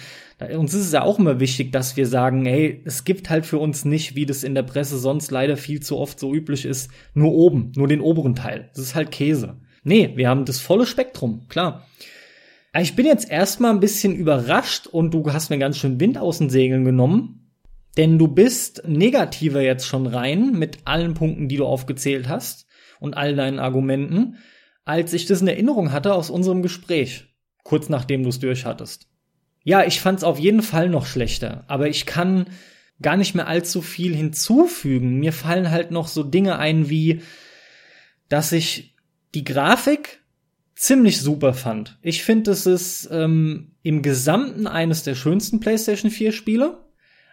Uns ist es ja auch immer wichtig, dass wir sagen, hey, es gibt halt für uns nicht, wie das in der Presse sonst leider viel zu oft so üblich ist, nur oben, nur den oberen Teil. Das ist halt Käse. Nee, wir haben das volle Spektrum, klar. Ich bin jetzt erstmal ein bisschen überrascht und du hast mir ganz schön Wind aus den Segeln genommen, denn du bist negativer jetzt schon rein mit allen Punkten, die du aufgezählt hast und all deinen Argumenten, als ich das in Erinnerung hatte aus unserem Gespräch, kurz nachdem du es durchhattest. Ja, ich fand's auf jeden Fall noch schlechter, aber ich kann gar nicht mehr allzu viel hinzufügen. Mir fallen halt noch so Dinge ein wie, dass ich die Grafik ziemlich super fand. Ich finde, es ist ähm, im Gesamten eines der schönsten PlayStation 4 Spiele,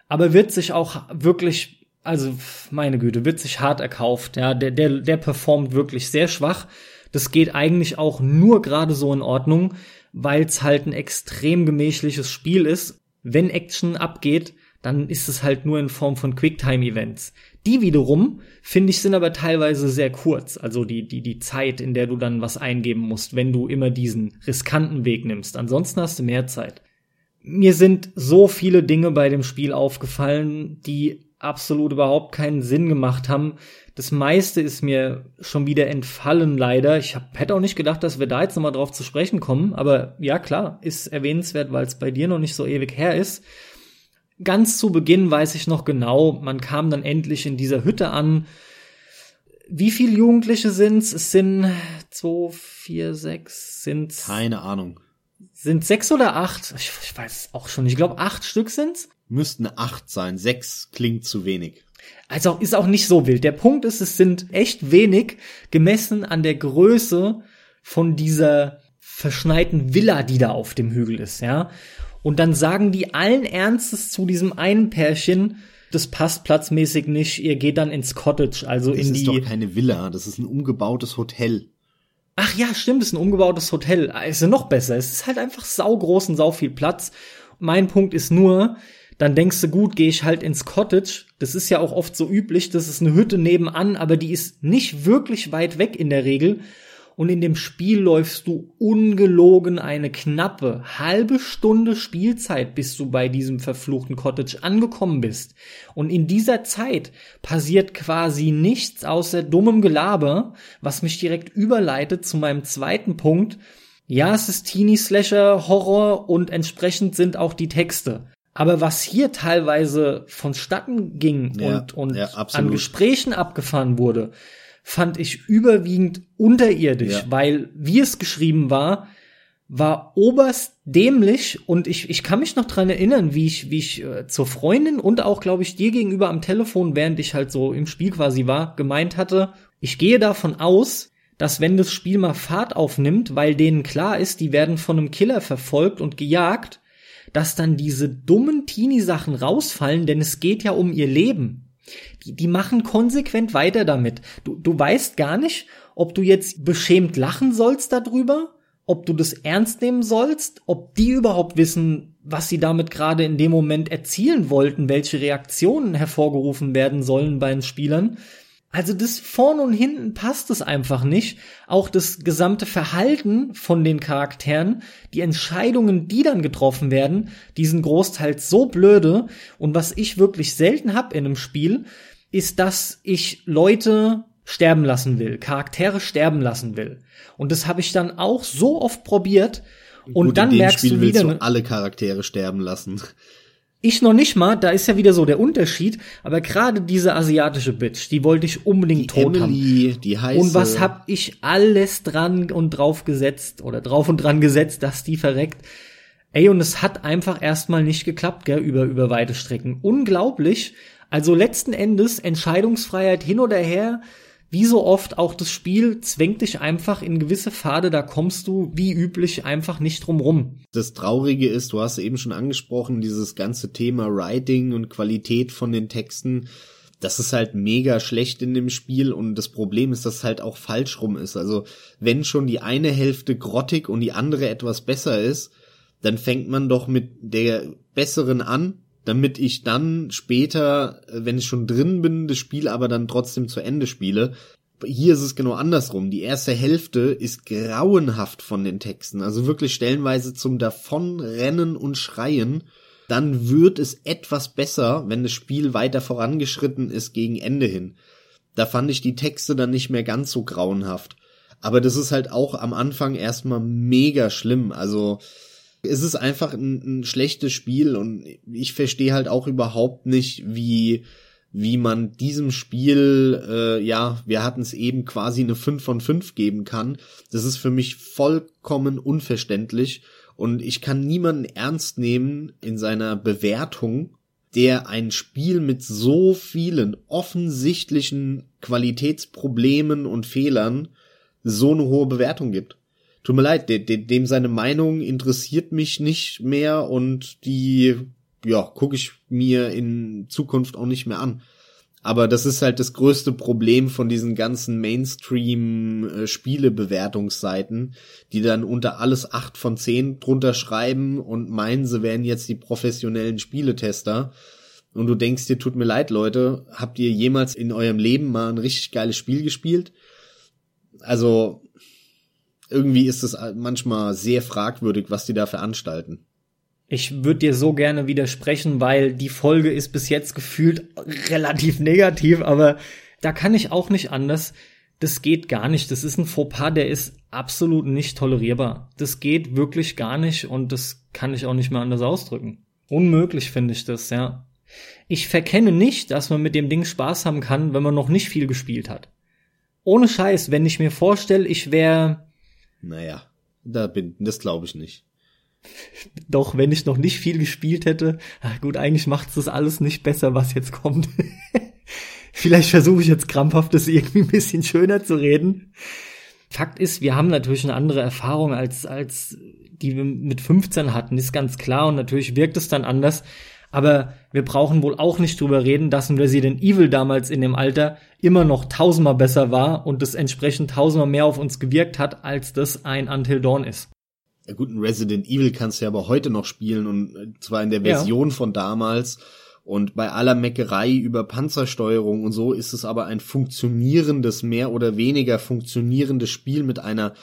aber wird sich auch wirklich, also meine Güte, wird sich hart erkauft. Ja, der der der performt wirklich sehr schwach. Das geht eigentlich auch nur gerade so in Ordnung, weil es halt ein extrem gemächliches Spiel ist. Wenn Action abgeht, dann ist es halt nur in Form von Quicktime-Events. Die wiederum, finde ich, sind aber teilweise sehr kurz. Also die, die, die Zeit, in der du dann was eingeben musst, wenn du immer diesen riskanten Weg nimmst. Ansonsten hast du mehr Zeit. Mir sind so viele Dinge bei dem Spiel aufgefallen, die absolut überhaupt keinen Sinn gemacht haben. Das meiste ist mir schon wieder entfallen, leider. Ich hab, hätte auch nicht gedacht, dass wir da jetzt nochmal drauf zu sprechen kommen. Aber ja, klar, ist erwähnenswert, weil es bei dir noch nicht so ewig her ist. Ganz zu Beginn weiß ich noch genau, man kam dann endlich in dieser Hütte an. Wie viele Jugendliche sind's? Es sind zwei, vier, sechs, sind's? Keine Ahnung. Sind sechs oder acht? Ich, ich weiß auch schon. Ich glaube, acht Stück sind's. Müssten acht sein. Sechs klingt zu wenig. Also ist auch nicht so wild. Der Punkt ist, es sind echt wenig gemessen an der Größe von dieser verschneiten Villa, die da auf dem Hügel ist, ja. Und dann sagen die allen Ernstes zu diesem einen Pärchen, das passt platzmäßig nicht, ihr geht dann ins Cottage, also das in die. Das ist doch keine Villa, das ist ein umgebautes Hotel. Ach ja, stimmt, es ist ein umgebautes Hotel. Ist ja noch besser. Es ist halt einfach saugroß und sau viel Platz. Mein Punkt ist nur, dann denkst du, gut, gehe ich halt ins Cottage. Das ist ja auch oft so üblich, das ist eine Hütte nebenan, aber die ist nicht wirklich weit weg in der Regel und in dem Spiel läufst du ungelogen eine knappe halbe Stunde Spielzeit, bis du bei diesem verfluchten Cottage angekommen bist. Und in dieser Zeit passiert quasi nichts außer dummem Gelaber, was mich direkt überleitet zu meinem zweiten Punkt. Ja, es ist Teenie Slasher, Horror und entsprechend sind auch die Texte. Aber was hier teilweise vonstatten ging ja, und, und ja, an Gesprächen abgefahren wurde, fand ich überwiegend unterirdisch, ja. weil wie es geschrieben war, war oberst dämlich und ich, ich kann mich noch dran erinnern, wie ich, wie ich äh, zur Freundin und auch, glaube ich, dir gegenüber am Telefon, während ich halt so im Spiel quasi war, gemeint hatte, ich gehe davon aus, dass wenn das Spiel mal Fahrt aufnimmt, weil denen klar ist, die werden von einem Killer verfolgt und gejagt, dass dann diese dummen Teenie-Sachen rausfallen, denn es geht ja um ihr Leben die, die machen konsequent weiter damit. Du, du weißt gar nicht, ob du jetzt beschämt lachen sollst darüber, ob du das ernst nehmen sollst, ob die überhaupt wissen, was sie damit gerade in dem Moment erzielen wollten, welche Reaktionen hervorgerufen werden sollen bei den Spielern. Also das vorn und hinten passt es einfach nicht. Auch das gesamte Verhalten von den Charakteren, die Entscheidungen, die dann getroffen werden, die sind großteils so blöde. Und was ich wirklich selten hab in einem Spiel, ist, dass ich Leute sterben lassen will, Charaktere sterben lassen will. Und das habe ich dann auch so oft probiert. Und Gut, dann merkst Spiel du wieder, du alle Charaktere sterben lassen. Ich noch nicht mal, da ist ja wieder so der Unterschied, aber gerade diese asiatische Bitch, die wollte ich unbedingt die tot Emily, haben. Die heiße. Und was hab ich alles dran und drauf gesetzt oder drauf und dran gesetzt, dass die verreckt. Ey, und es hat einfach erstmal nicht geklappt, gell, über, über weite Strecken. Unglaublich. Also letzten Endes Entscheidungsfreiheit hin oder her, wie so oft auch das Spiel zwängt dich einfach in gewisse Pfade, da kommst du wie üblich einfach nicht drum rum. Das Traurige ist, du hast eben schon angesprochen, dieses ganze Thema Writing und Qualität von den Texten, das ist halt mega schlecht in dem Spiel und das Problem ist, dass es halt auch falsch rum ist. Also wenn schon die eine Hälfte grottig und die andere etwas besser ist, dann fängt man doch mit der besseren an damit ich dann später, äh, wenn ich schon drin bin, das Spiel aber dann trotzdem zu Ende spiele. Hier ist es genau andersrum. Die erste Hälfte ist grauenhaft von den Texten, also wirklich stellenweise zum Davonrennen und Schreien. Dann wird es etwas besser, wenn das Spiel weiter vorangeschritten ist gegen Ende hin. Da fand ich die Texte dann nicht mehr ganz so grauenhaft. Aber das ist halt auch am Anfang erstmal mega schlimm. Also es ist einfach ein, ein schlechtes Spiel und ich verstehe halt auch überhaupt nicht, wie wie man diesem Spiel, äh, ja, wir hatten es eben quasi eine 5 von 5 geben kann. Das ist für mich vollkommen unverständlich und ich kann niemanden ernst nehmen in seiner Bewertung, der ein Spiel mit so vielen offensichtlichen Qualitätsproblemen und Fehlern so eine hohe Bewertung gibt. Tut mir leid, de, de, dem seine Meinung interessiert mich nicht mehr und die, ja, gucke ich mir in Zukunft auch nicht mehr an. Aber das ist halt das größte Problem von diesen ganzen Mainstream-Spielebewertungsseiten, die dann unter alles acht von zehn drunter schreiben und meinen, sie wären jetzt die professionellen Spieletester. Und du denkst dir, tut mir leid, Leute, habt ihr jemals in eurem Leben mal ein richtig geiles Spiel gespielt? Also, irgendwie ist es manchmal sehr fragwürdig, was die da veranstalten. Ich würde dir so gerne widersprechen, weil die Folge ist bis jetzt gefühlt relativ negativ, aber da kann ich auch nicht anders. Das geht gar nicht. Das ist ein Fauxpas, der ist absolut nicht tolerierbar. Das geht wirklich gar nicht und das kann ich auch nicht mehr anders ausdrücken. Unmöglich finde ich das, ja. Ich verkenne nicht, dass man mit dem Ding Spaß haben kann, wenn man noch nicht viel gespielt hat. Ohne Scheiß, wenn ich mir vorstelle, ich wäre. Naja, da bin, das glaube ich nicht. Doch, wenn ich noch nicht viel gespielt hätte, ach gut, eigentlich macht es das alles nicht besser, was jetzt kommt. Vielleicht versuche ich jetzt krampfhaft, das irgendwie ein bisschen schöner zu reden. Fakt ist, wir haben natürlich eine andere Erfahrung als, als die wir mit 15 hatten, ist ganz klar und natürlich wirkt es dann anders. Aber wir brauchen wohl auch nicht drüber reden, dass ein Resident Evil damals in dem Alter immer noch tausendmal besser war und es entsprechend tausendmal mehr auf uns gewirkt hat, als das ein Until Dawn ist. Ja gut, ein Resident Evil kannst du ja aber heute noch spielen und äh, zwar in der Version ja. von damals. Und bei aller Meckerei über Panzersteuerung und so ist es aber ein funktionierendes, mehr oder weniger funktionierendes Spiel mit einer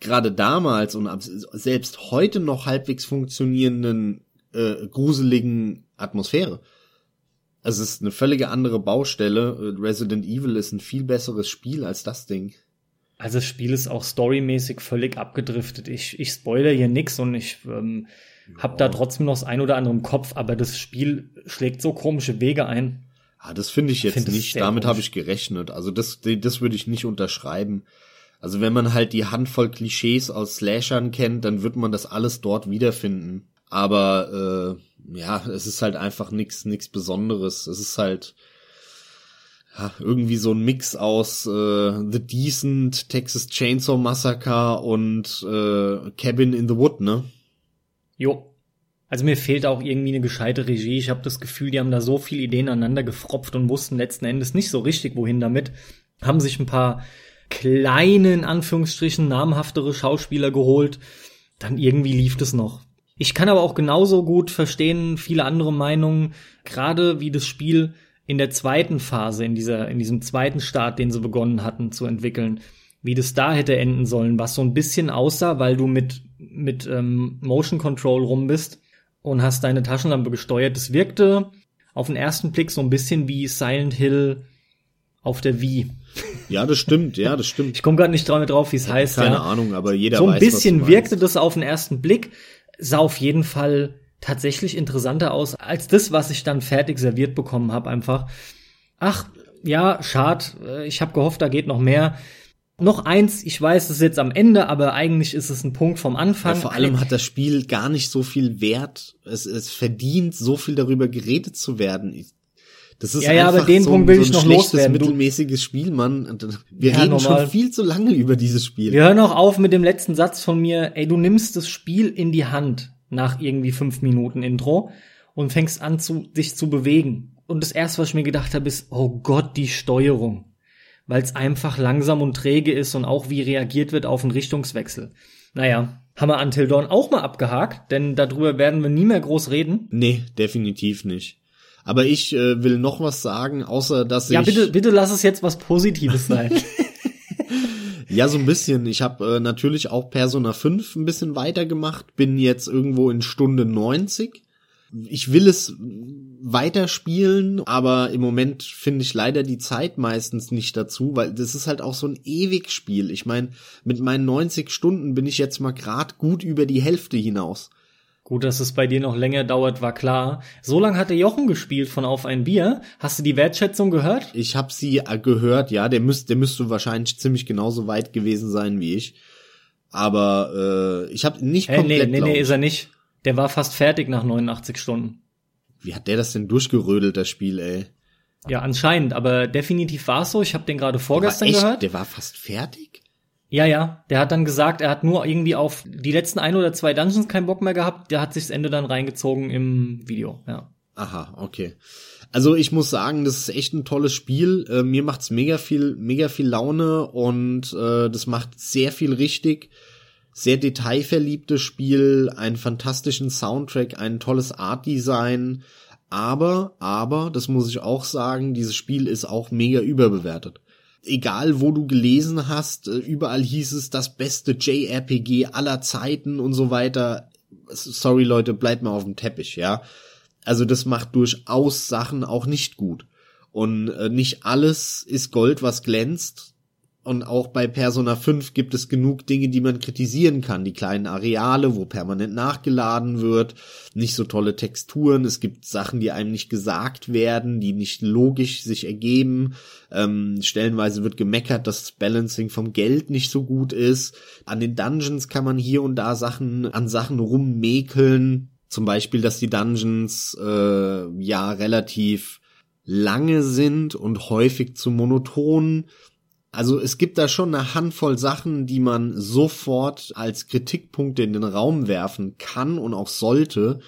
gerade damals und selbst heute noch halbwegs funktionierenden äh, gruseligen Atmosphäre. Also es ist eine völlige andere Baustelle. Resident Evil ist ein viel besseres Spiel als das Ding. Also das Spiel ist auch storymäßig völlig abgedriftet. Ich, ich spoilere hier nix und ich ähm, ja. habe da trotzdem noch das ein oder andere im Kopf, aber das Spiel schlägt so komische Wege ein. Ah, das finde ich jetzt find nicht. Damit habe ich gerechnet. Also das, das würde ich nicht unterschreiben. Also wenn man halt die Handvoll Klischees aus Slashern kennt, dann wird man das alles dort wiederfinden. Aber äh, ja, es ist halt einfach nix, nix Besonderes. Es ist halt ja, irgendwie so ein Mix aus äh, The Decent, Texas Chainsaw Massacre und äh, Cabin in the Wood, ne? Jo. Also mir fehlt auch irgendwie eine gescheite Regie. Ich habe das Gefühl, die haben da so viele Ideen aneinander gefropft und wussten letzten Endes nicht so richtig, wohin damit. Haben sich ein paar kleine, in Anführungsstrichen, namhaftere Schauspieler geholt. Dann irgendwie lief das noch. Ich kann aber auch genauso gut verstehen, viele andere Meinungen, gerade wie das Spiel in der zweiten Phase, in dieser, in diesem zweiten Start, den sie begonnen hatten zu entwickeln, wie das da hätte enden sollen, was so ein bisschen aussah, weil du mit, mit ähm, Motion Control rum bist und hast deine Taschenlampe gesteuert. Das wirkte auf den ersten Blick so ein bisschen wie Silent Hill auf der Wii. Ja, das stimmt, ja, das stimmt. Ich komme gerade nicht drauf, wie es heißt. Keine ja. Ahnung, aber jeder so weiß. So ein bisschen wirkte das auf den ersten Blick, sah auf jeden Fall tatsächlich interessanter aus als das, was ich dann fertig serviert bekommen habe. Einfach, ach ja, schad. Äh, ich habe gehofft, da geht noch mehr. Noch eins, ich weiß, es ist jetzt am Ende, aber eigentlich ist es ein Punkt vom Anfang. Ja, vor allem hat das Spiel gar nicht so viel Wert. Es, es verdient, so viel darüber geredet zu werden. Das ist ja, ja, aber den so, Punkt will so ich noch loswerden. mittelmäßiges Spiel, Mann. Wir ja, reden normal. schon viel zu lange über dieses Spiel. Wir hören auch auf mit dem letzten Satz von mir. Ey, du nimmst das Spiel in die Hand nach irgendwie fünf Minuten Intro und fängst an, zu, dich zu bewegen. Und das erste, was ich mir gedacht habe, ist, oh Gott, die Steuerung. Weil es einfach langsam und träge ist und auch wie reagiert wird auf einen Richtungswechsel. Naja, haben wir Until Dawn auch mal abgehakt, denn darüber werden wir nie mehr groß reden. Nee, definitiv nicht. Aber ich äh, will noch was sagen, außer dass ja, ich. Ja, bitte, bitte lass es jetzt was Positives sein. Ja, so ein bisschen. Ich habe äh, natürlich auch Persona 5 ein bisschen weitergemacht, bin jetzt irgendwo in Stunde 90. Ich will es weiterspielen, aber im Moment finde ich leider die Zeit meistens nicht dazu, weil das ist halt auch so ein ewig Spiel. Ich meine, mit meinen 90 Stunden bin ich jetzt mal grad gut über die Hälfte hinaus. Gut, dass es bei dir noch länger dauert, war klar. So lange hat der Jochen gespielt von Auf ein Bier. Hast du die Wertschätzung gehört? Ich habe sie äh, gehört, ja, der müsste, der müsste wahrscheinlich ziemlich genauso weit gewesen sein wie ich. Aber äh, ich habe nicht Hey, komplett. nee, nee, nee, ist er nicht. Der war fast fertig nach 89 Stunden. Wie hat der das denn durchgerödelt, das Spiel, ey? Ja, anscheinend, aber definitiv war es so. Ich habe den gerade vorgestern echt, gehört. Der war fast fertig? Ja, ja. Der hat dann gesagt, er hat nur irgendwie auf die letzten ein oder zwei Dungeons keinen Bock mehr gehabt. Der hat sich das Ende dann reingezogen im Video, ja. Aha, okay. Also ich muss sagen, das ist echt ein tolles Spiel. Äh, mir macht's mega viel, mega viel Laune und äh, das macht sehr viel richtig. Sehr detailverliebtes Spiel, einen fantastischen Soundtrack, ein tolles Art-Design. Aber, aber, das muss ich auch sagen, dieses Spiel ist auch mega überbewertet. Egal, wo du gelesen hast, äh, überall hieß es das beste JRPG aller Zeiten und so weiter. Sorry Leute, bleibt mal auf dem Teppich, ja. Also das macht durchaus Sachen auch nicht gut. Und äh, nicht alles ist Gold, was glänzt. Und auch bei Persona 5 gibt es genug Dinge, die man kritisieren kann. Die kleinen Areale, wo permanent nachgeladen wird, nicht so tolle Texturen, es gibt Sachen, die einem nicht gesagt werden, die nicht logisch sich ergeben. Ähm, stellenweise wird gemeckert, dass das Balancing vom Geld nicht so gut ist. An den Dungeons kann man hier und da Sachen, an Sachen rummäkeln. Zum Beispiel, dass die Dungeons äh, ja relativ lange sind und häufig zu monoton. Also es gibt da schon eine Handvoll Sachen, die man sofort als Kritikpunkte in den Raum werfen kann und auch sollte.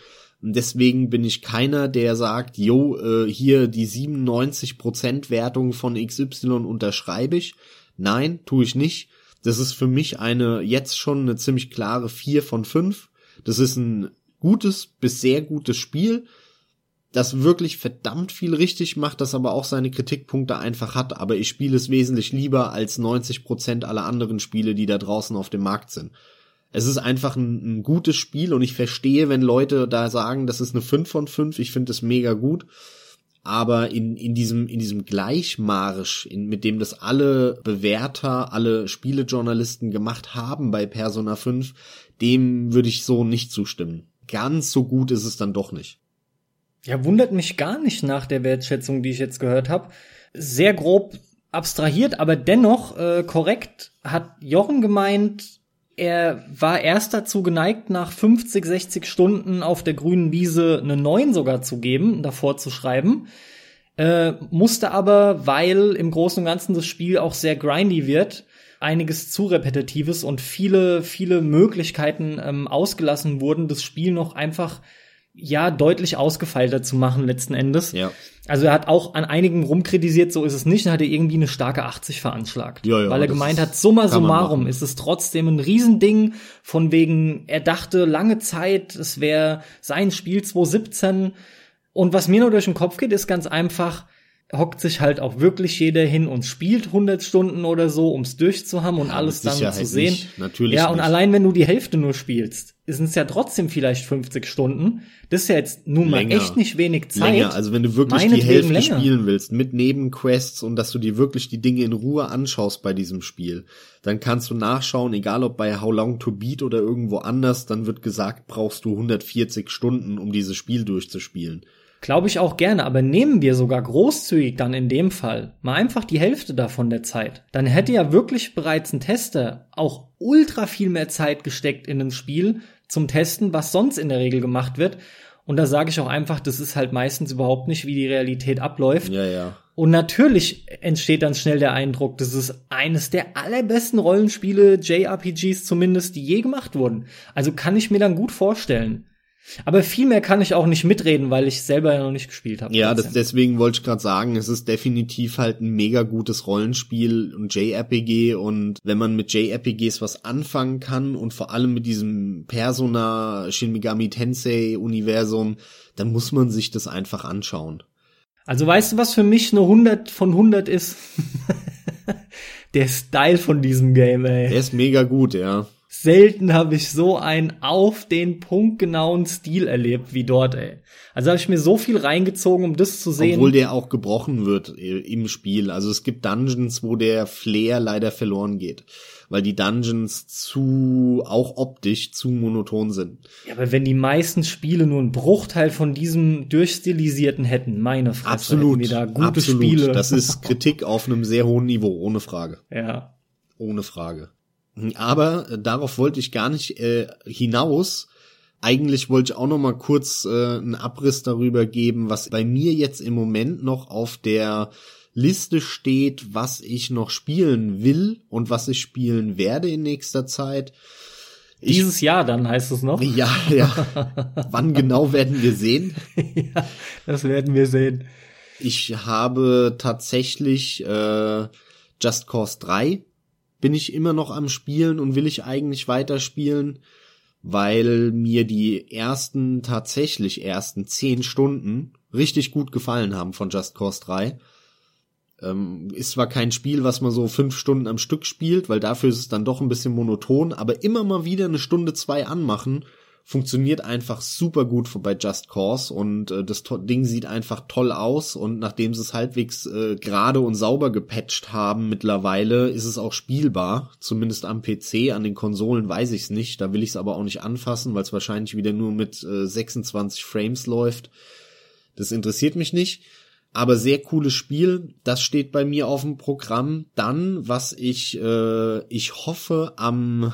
Deswegen bin ich keiner, der sagt, jo, äh, hier die 97% Wertung von XY unterschreibe ich. Nein, tue ich nicht. Das ist für mich eine jetzt schon eine ziemlich klare 4 von 5. Das ist ein gutes bis sehr gutes Spiel, das wirklich verdammt viel richtig macht, das aber auch seine Kritikpunkte einfach hat, aber ich spiele es wesentlich lieber als 90% aller anderen Spiele, die da draußen auf dem Markt sind. Es ist einfach ein, ein gutes Spiel und ich verstehe, wenn Leute da sagen, das ist eine 5 von 5, ich finde es mega gut. Aber in, in diesem, in diesem Gleichmarsch, in, mit dem das alle Bewerter, alle Spielejournalisten gemacht haben bei Persona 5, dem würde ich so nicht zustimmen. Ganz so gut ist es dann doch nicht. Ja, wundert mich gar nicht nach der Wertschätzung, die ich jetzt gehört habe. Sehr grob abstrahiert, aber dennoch äh, korrekt hat Jochen gemeint, er war erst dazu geneigt, nach 50, 60 Stunden auf der grünen Wiese eine 9 sogar zu geben, davor zu schreiben. Äh, musste aber, weil im Großen und Ganzen das Spiel auch sehr grindy wird, einiges zu repetitives und viele, viele Möglichkeiten ähm, ausgelassen wurden, das Spiel noch einfach ja deutlich ausgefeilter zu machen letzten Endes. Ja. Also er hat auch an einigen rumkritisiert, so ist es nicht, dann hat er irgendwie eine starke 80 veranschlagt. Ja, ja, weil er gemeint hat, summa summarum ist es trotzdem ein Riesending, von wegen, er dachte lange Zeit, es wäre sein Spiel 2017. Und was mir nur durch den Kopf geht, ist ganz einfach, hockt sich halt auch wirklich jeder hin und spielt 100 Stunden oder so, ums durchzuhaben und Ja, alles dann Sicherheit zu sehen. nicht. Natürlich ja, und nicht. allein wenn du die Hälfte nur spielst, sind es ja trotzdem vielleicht 50 Stunden. Das ist ja jetzt nun mal Länger. echt nicht wenig Zeit. Länger, also wenn du wirklich die Hälfte länger. spielen willst, mit Nebenquests und dass du dir wirklich die Dinge in Ruhe anschaust bei diesem Spiel, dann kannst du nachschauen, egal ob bei How Long to Beat oder irgendwo anders, dann wird gesagt, brauchst du 140 Stunden, um dieses Spiel durchzuspielen. Glaube ich auch gerne, aber nehmen wir sogar großzügig dann in dem Fall mal einfach die Hälfte davon der Zeit. Dann hätte ja wirklich bereits ein Tester auch ultra viel mehr Zeit gesteckt in ein Spiel zum Testen, was sonst in der Regel gemacht wird. Und da sage ich auch einfach, das ist halt meistens überhaupt nicht, wie die Realität abläuft. Ja, ja. Und natürlich entsteht dann schnell der Eindruck, das ist eines der allerbesten Rollenspiele, JRPGs zumindest, die je gemacht wurden. Also kann ich mir dann gut vorstellen. Aber viel mehr kann ich auch nicht mitreden, weil ich selber ja noch nicht gespielt habe. Ja, das, deswegen wollte ich gerade sagen, es ist definitiv halt ein mega gutes Rollenspiel und JRPG und wenn man mit JRPGs was anfangen kann und vor allem mit diesem Persona Shin Megami Tensei Universum, dann muss man sich das einfach anschauen. Also weißt du, was für mich eine 100 von 100 ist? der Style von diesem Game, ey. Der ist mega gut, ja. Selten habe ich so einen auf den Punkt genauen Stil erlebt wie dort, ey. Also habe ich mir so viel reingezogen, um das zu sehen. Obwohl der auch gebrochen wird äh, im Spiel. Also es gibt Dungeons, wo der Flair leider verloren geht. Weil die Dungeons zu, auch optisch, zu monoton sind. Ja, aber wenn die meisten Spiele nur einen Bruchteil von diesem durchstilisierten hätten, meine Fresse, absolut, wir da gute absolut. Spiele. Das ist Kritik auf einem sehr hohen Niveau, ohne Frage. Ja. Ohne Frage. Aber äh, darauf wollte ich gar nicht äh, hinaus. Eigentlich wollte ich auch noch mal kurz äh, einen Abriss darüber geben, was bei mir jetzt im Moment noch auf der Liste steht, was ich noch spielen will und was ich spielen werde in nächster Zeit. Ich, Dieses Jahr dann heißt es noch? Ja, ja. Wann genau werden wir sehen? ja, das werden wir sehen. Ich habe tatsächlich äh, Just Cause 3 bin ich immer noch am Spielen und will ich eigentlich weiterspielen, weil mir die ersten, tatsächlich ersten zehn Stunden richtig gut gefallen haben von Just Cause 3. Ähm, ist zwar kein Spiel, was man so fünf Stunden am Stück spielt, weil dafür ist es dann doch ein bisschen monoton, aber immer mal wieder eine Stunde, zwei anmachen funktioniert einfach super gut bei Just Cause und äh, das Ding sieht einfach toll aus und nachdem sie es halbwegs äh, gerade und sauber gepatcht haben mittlerweile, ist es auch spielbar, zumindest am PC, an den Konsolen weiß ich es nicht, da will ich es aber auch nicht anfassen, weil es wahrscheinlich wieder nur mit äh, 26 Frames läuft. Das interessiert mich nicht. Aber sehr cooles Spiel, das steht bei mir auf dem Programm. Dann, was ich, äh, ich hoffe, am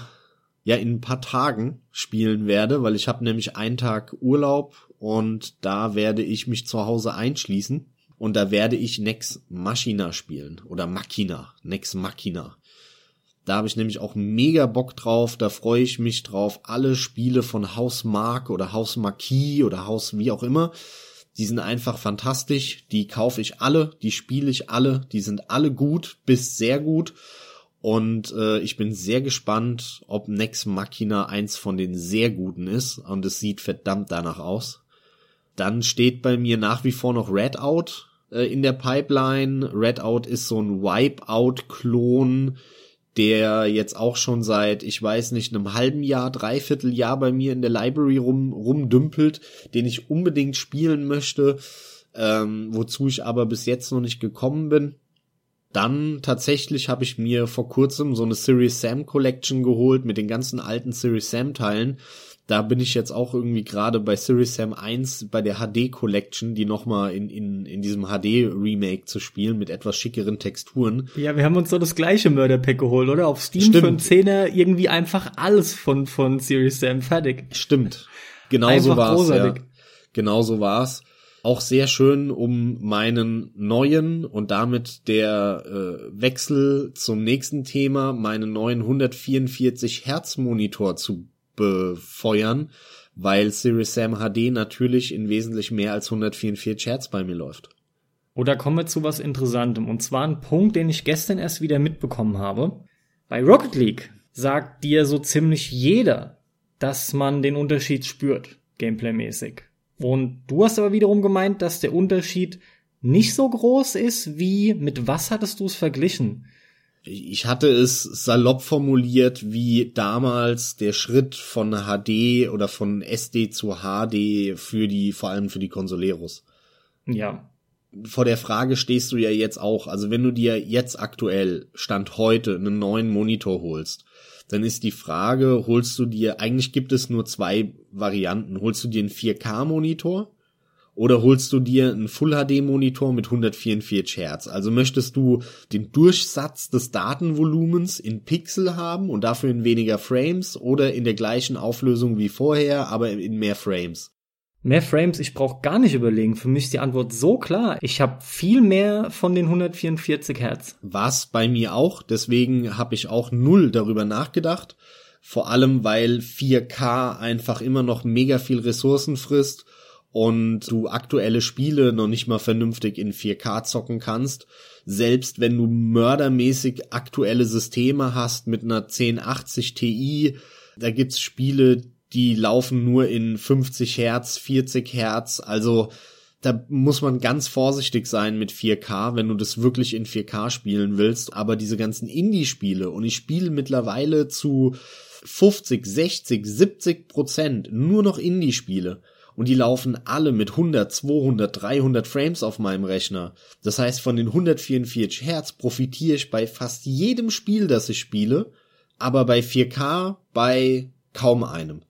ja in ein paar Tagen spielen werde, weil ich habe nämlich einen Tag Urlaub und da werde ich mich zu Hause einschließen und da werde ich Nex Machina spielen oder Machina, Nex Machina. Da habe ich nämlich auch mega Bock drauf, da freue ich mich drauf. Alle Spiele von Haus Mark oder Haus Marquis oder Haus wie auch immer, die sind einfach fantastisch, die kaufe ich alle, die spiele ich alle, die sind alle gut bis sehr gut und äh, ich bin sehr gespannt, ob Nex Machina eins von den sehr guten ist. Und es sieht verdammt danach aus. Dann steht bei mir nach wie vor noch Redout äh, in der Pipeline. Redout ist so ein Wipeout-Klon, der jetzt auch schon seit, ich weiß nicht, einem halben Jahr, dreiviertel Jahr bei mir in der Library rum, rumdümpelt, den ich unbedingt spielen möchte, ähm, wozu ich aber bis jetzt noch nicht gekommen bin. Dann tatsächlich habe ich mir vor kurzem so eine Series Sam Collection geholt mit den ganzen alten Series Sam Teilen. Da bin ich jetzt auch irgendwie gerade bei Series Sam 1 bei der HD Collection, die nochmal in, in, in diesem HD Remake zu spielen mit etwas schickeren Texturen. Ja, wir haben uns so das gleiche Mörderpack geholt, oder? Auf Steam Stimmt. für einen Zehner irgendwie einfach alles von, von Series Sam fertig. Stimmt. Genau so war's. Ja. Genau so war's. Auch sehr schön, um meinen neuen und damit der äh, Wechsel zum nächsten Thema, meinen neuen 144 Hertz Monitor zu befeuern, weil Series Sam HD natürlich in wesentlich mehr als 144 Hertz bei mir läuft. Oder kommen wir zu was Interessantem. Und zwar ein Punkt, den ich gestern erst wieder mitbekommen habe. Bei Rocket League sagt dir so ziemlich jeder, dass man den Unterschied spürt, gameplaymäßig. Und du hast aber wiederum gemeint, dass der Unterschied nicht so groß ist wie mit was hattest du es verglichen? Ich hatte es salopp formuliert, wie damals der Schritt von HD oder von SD zu HD für die, vor allem für die Consoleros. Ja. Vor der Frage stehst du ja jetzt auch. Also wenn du dir jetzt aktuell, Stand heute, einen neuen Monitor holst, dann ist die Frage, holst du dir, eigentlich gibt es nur zwei Varianten. Holst du dir einen 4K-Monitor oder holst du dir einen Full-HD-Monitor mit 144 Hertz? Also möchtest du den Durchsatz des Datenvolumens in Pixel haben und dafür in weniger Frames oder in der gleichen Auflösung wie vorher, aber in mehr Frames? Mehr Frames, ich brauche gar nicht überlegen. Für mich ist die Antwort so klar. Ich habe viel mehr von den 144 Hertz. Was bei mir auch, deswegen habe ich auch null darüber nachgedacht. Vor allem, weil 4K einfach immer noch mega viel Ressourcen frisst und du aktuelle Spiele noch nicht mal vernünftig in 4K zocken kannst. Selbst wenn du mördermäßig aktuelle Systeme hast mit einer 1080 Ti, da gibt's Spiele, die laufen nur in 50 Hertz, 40 Hertz, also da muss man ganz vorsichtig sein mit 4K, wenn du das wirklich in 4K spielen willst. Aber diese ganzen Indie-Spiele und ich spiele mittlerweile zu 50, 60, 70 Prozent nur noch Indie-Spiele und die laufen alle mit 100, 200, 300 Frames auf meinem Rechner. Das heißt, von den 144 Hertz profitiere ich bei fast jedem Spiel, das ich spiele, aber bei 4K bei kaum einem.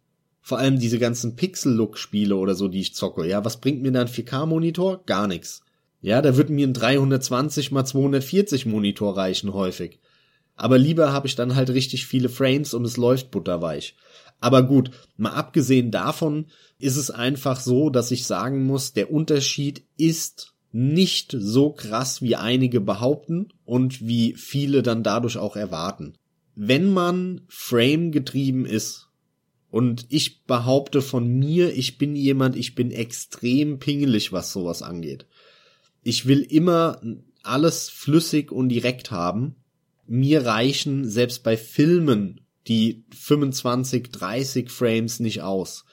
Vor allem diese ganzen Pixel-Look-Spiele oder so, die ich zocke. Ja, was bringt mir da ein 4K-Monitor? Gar nichts. Ja, da wird mir ein 320 x 240 Monitor reichen häufig. Aber lieber habe ich dann halt richtig viele Frames und es läuft butterweich. Aber gut, mal abgesehen davon ist es einfach so, dass ich sagen muss, der Unterschied ist nicht so krass, wie einige behaupten und wie viele dann dadurch auch erwarten. Wenn man Frame getrieben ist, und ich behaupte von mir, ich bin jemand, ich bin extrem pingelig, was sowas angeht. Ich will immer alles flüssig und direkt haben. Mir reichen selbst bei Filmen die 25, 30 Frames nicht aus.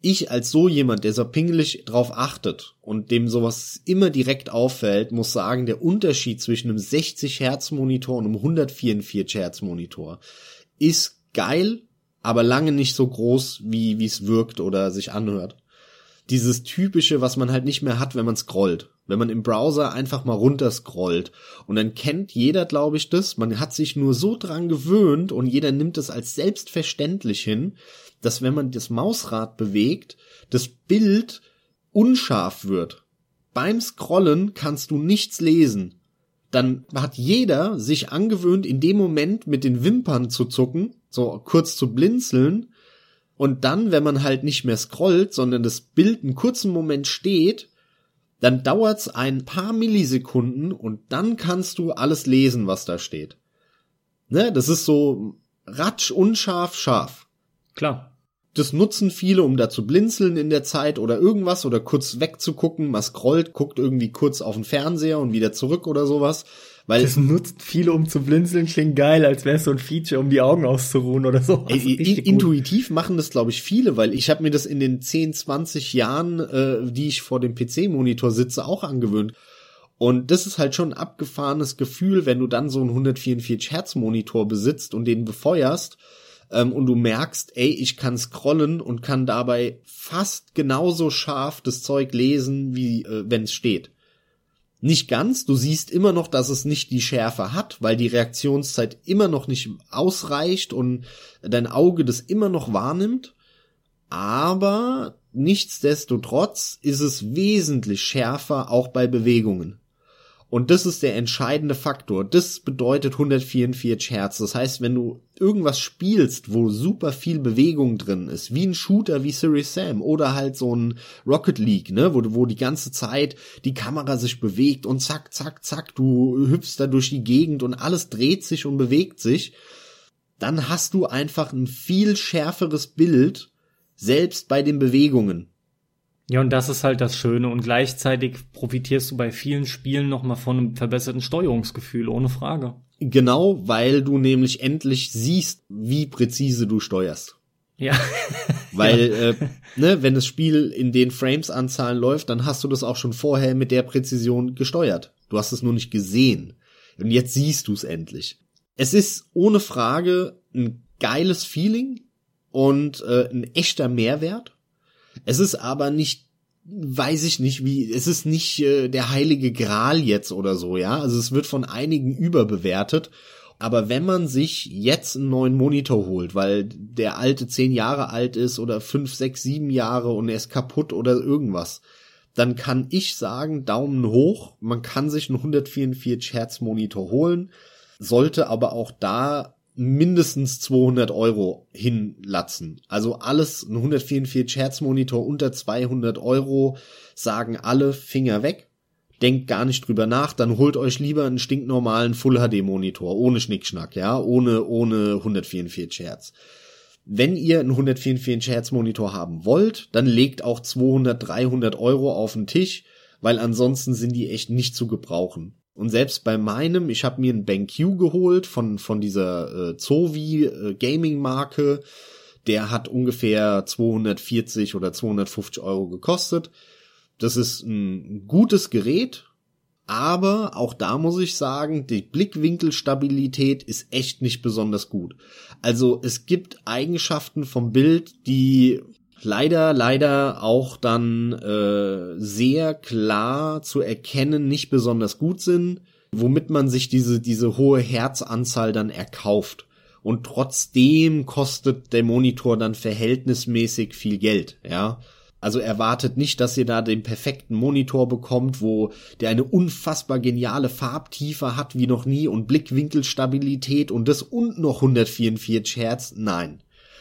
Ich als so jemand, der so pingelig drauf achtet und dem sowas immer direkt auffällt, muss sagen, der Unterschied zwischen einem 60 Hertz Monitor und einem 144 Hertz Monitor ist geil, aber lange nicht so groß, wie wie es wirkt oder sich anhört. Dieses typische, was man halt nicht mehr hat, wenn man scrollt wenn man im Browser einfach mal runter scrollt. Und dann kennt jeder, glaube ich, das. Man hat sich nur so dran gewöhnt und jeder nimmt es als selbstverständlich hin, dass wenn man das Mausrad bewegt, das Bild unscharf wird. Beim Scrollen kannst du nichts lesen. Dann hat jeder sich angewöhnt, in dem Moment mit den Wimpern zu zucken, so kurz zu blinzeln. Und dann, wenn man halt nicht mehr scrollt, sondern das Bild einen kurzen Moment steht, dann dauert's ein paar Millisekunden und dann kannst du alles lesen, was da steht. Ne, das ist so ratsch unscharf scharf. Klar. Das nutzen viele, um da zu blinzeln in der Zeit oder irgendwas oder kurz wegzugucken. Man scrollt, guckt irgendwie kurz auf den Fernseher und wieder zurück oder sowas. Weil das nutzt viele, um zu blinzeln, klingt geil, als wäre es so ein Feature, um die Augen auszuruhen oder so. Ey, in, intuitiv machen das, glaube ich, viele, weil ich habe mir das in den 10, 20 Jahren, äh, die ich vor dem PC-Monitor sitze, auch angewöhnt. Und das ist halt schon ein abgefahrenes Gefühl, wenn du dann so einen 144 Hertz Monitor besitzt und den befeuerst ähm, und du merkst, ey, ich kann scrollen und kann dabei fast genauso scharf das Zeug lesen, wie äh, wenn es steht. Nicht ganz, du siehst immer noch, dass es nicht die Schärfe hat, weil die Reaktionszeit immer noch nicht ausreicht und dein Auge das immer noch wahrnimmt. Aber nichtsdestotrotz ist es wesentlich schärfer auch bei Bewegungen. Und das ist der entscheidende Faktor. Das bedeutet 144 Hertz. Das heißt, wenn du irgendwas spielst, wo super viel Bewegung drin ist, wie ein Shooter wie Series Sam oder halt so ein Rocket League, ne, wo, wo die ganze Zeit die Kamera sich bewegt und zack, zack, zack, du hüpfst da durch die Gegend und alles dreht sich und bewegt sich, dann hast du einfach ein viel schärferes Bild, selbst bei den Bewegungen. Ja, und das ist halt das Schöne. Und gleichzeitig profitierst du bei vielen Spielen nochmal von einem verbesserten Steuerungsgefühl, ohne Frage. Genau, weil du nämlich endlich siehst, wie präzise du steuerst. Ja. weil, ja. Äh, ne, wenn das Spiel in den Frames-Anzahlen läuft, dann hast du das auch schon vorher mit der Präzision gesteuert. Du hast es nur nicht gesehen. Und jetzt siehst du es endlich. Es ist ohne Frage ein geiles Feeling und äh, ein echter Mehrwert es ist aber nicht weiß ich nicht, wie, es ist nicht äh, der heilige Gral jetzt oder so, ja. Also es wird von einigen überbewertet. Aber wenn man sich jetzt einen neuen Monitor holt, weil der alte zehn Jahre alt ist oder fünf, sechs, sieben Jahre und er ist kaputt oder irgendwas, dann kann ich sagen, Daumen hoch, man kann sich einen 144 Hertz Monitor holen, sollte aber auch da mindestens 200 Euro hinlatzen. Also alles, ein 144 Hertz Monitor unter 200 Euro, sagen alle Finger weg. Denkt gar nicht drüber nach, dann holt euch lieber einen stinknormalen Full HD Monitor, ohne Schnickschnack, ja, ohne, ohne 144 Hertz. Wenn ihr einen 144 Hertz Monitor haben wollt, dann legt auch 200, 300 Euro auf den Tisch, weil ansonsten sind die echt nicht zu gebrauchen. Und selbst bei meinem, ich habe mir einen BenQ geholt von, von dieser äh, Zovi äh, Gaming Marke. Der hat ungefähr 240 oder 250 Euro gekostet. Das ist ein gutes Gerät, Aber auch da muss ich sagen, die Blickwinkelstabilität ist echt nicht besonders gut. Also es gibt Eigenschaften vom Bild, die leider, leider auch dann äh, sehr klar zu erkennen nicht besonders gut sind, womit man sich diese, diese hohe Herzanzahl dann erkauft. Und trotzdem kostet der Monitor dann verhältnismäßig viel Geld, ja. Also erwartet nicht, dass ihr da den perfekten Monitor bekommt, wo der eine unfassbar geniale Farbtiefe hat wie noch nie und Blickwinkelstabilität und das und noch 144 Hertz. Nein.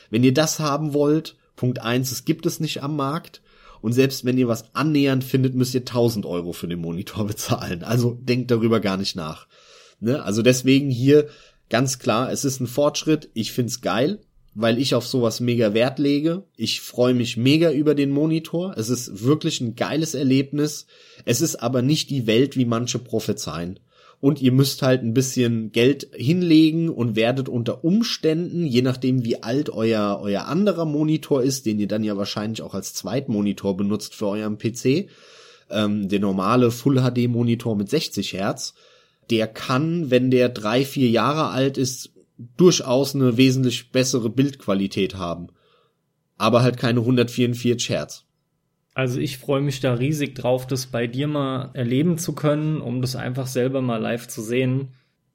Wenn ihr das haben wollt, Punkt eins, es gibt es nicht am Markt. Und selbst wenn ihr was annähernd findet, müsst ihr 1000 Euro für den Monitor bezahlen. Also denkt darüber gar nicht nach. Ne? Also deswegen hier ganz klar, es ist ein Fortschritt. Ich find's geil weil ich auf sowas mega Wert lege. Ich freue mich mega über den Monitor. Es ist wirklich ein geiles Erlebnis. Es ist aber nicht die Welt, wie manche prophezeien. Und ihr müsst halt ein bisschen Geld hinlegen und werdet unter Umständen, je nachdem wie alt euer, euer anderer Monitor ist, den ihr dann ja wahrscheinlich auch als Zweitmonitor benutzt für euren PC, ähm, der normale Full HD Monitor mit 60 Hertz, der kann, wenn der drei, vier Jahre alt ist, durchaus eine wesentlich bessere Bildqualität haben. Aber halt keine 144 Hertz. Also ich freue mich da riesig drauf, das bei dir mal erleben zu können, um das einfach selber mal live zu sehen.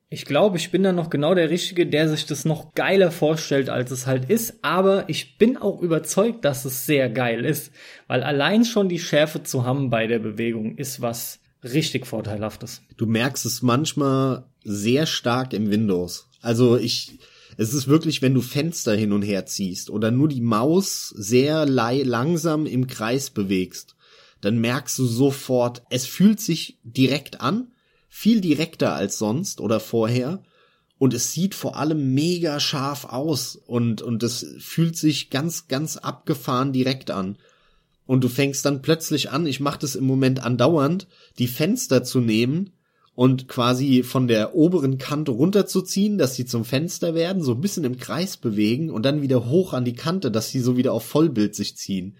Ich glaube, ich bin da noch genau der Richtige, der sich das noch geiler vorstellt, als es halt ist. Aber ich bin auch überzeugt, dass es sehr geil ist. Weil allein schon die Schärfe zu haben bei der Bewegung ist was richtig Vorteilhaftes. Du merkst es manchmal sehr stark im Windows. Also ich, es ist wirklich, wenn du Fenster hin und her ziehst oder nur die Maus sehr langsam im Kreis bewegst, dann merkst du sofort, es fühlt sich direkt an, viel direkter als sonst oder vorher. Und es sieht vor allem mega scharf aus und, und es fühlt sich ganz, ganz abgefahren direkt an. Und du fängst dann plötzlich an, ich mache das im Moment andauernd, die Fenster zu nehmen und quasi von der oberen Kante runterzuziehen, dass sie zum Fenster werden, so ein bisschen im Kreis bewegen und dann wieder hoch an die Kante, dass sie so wieder auf Vollbild sich ziehen.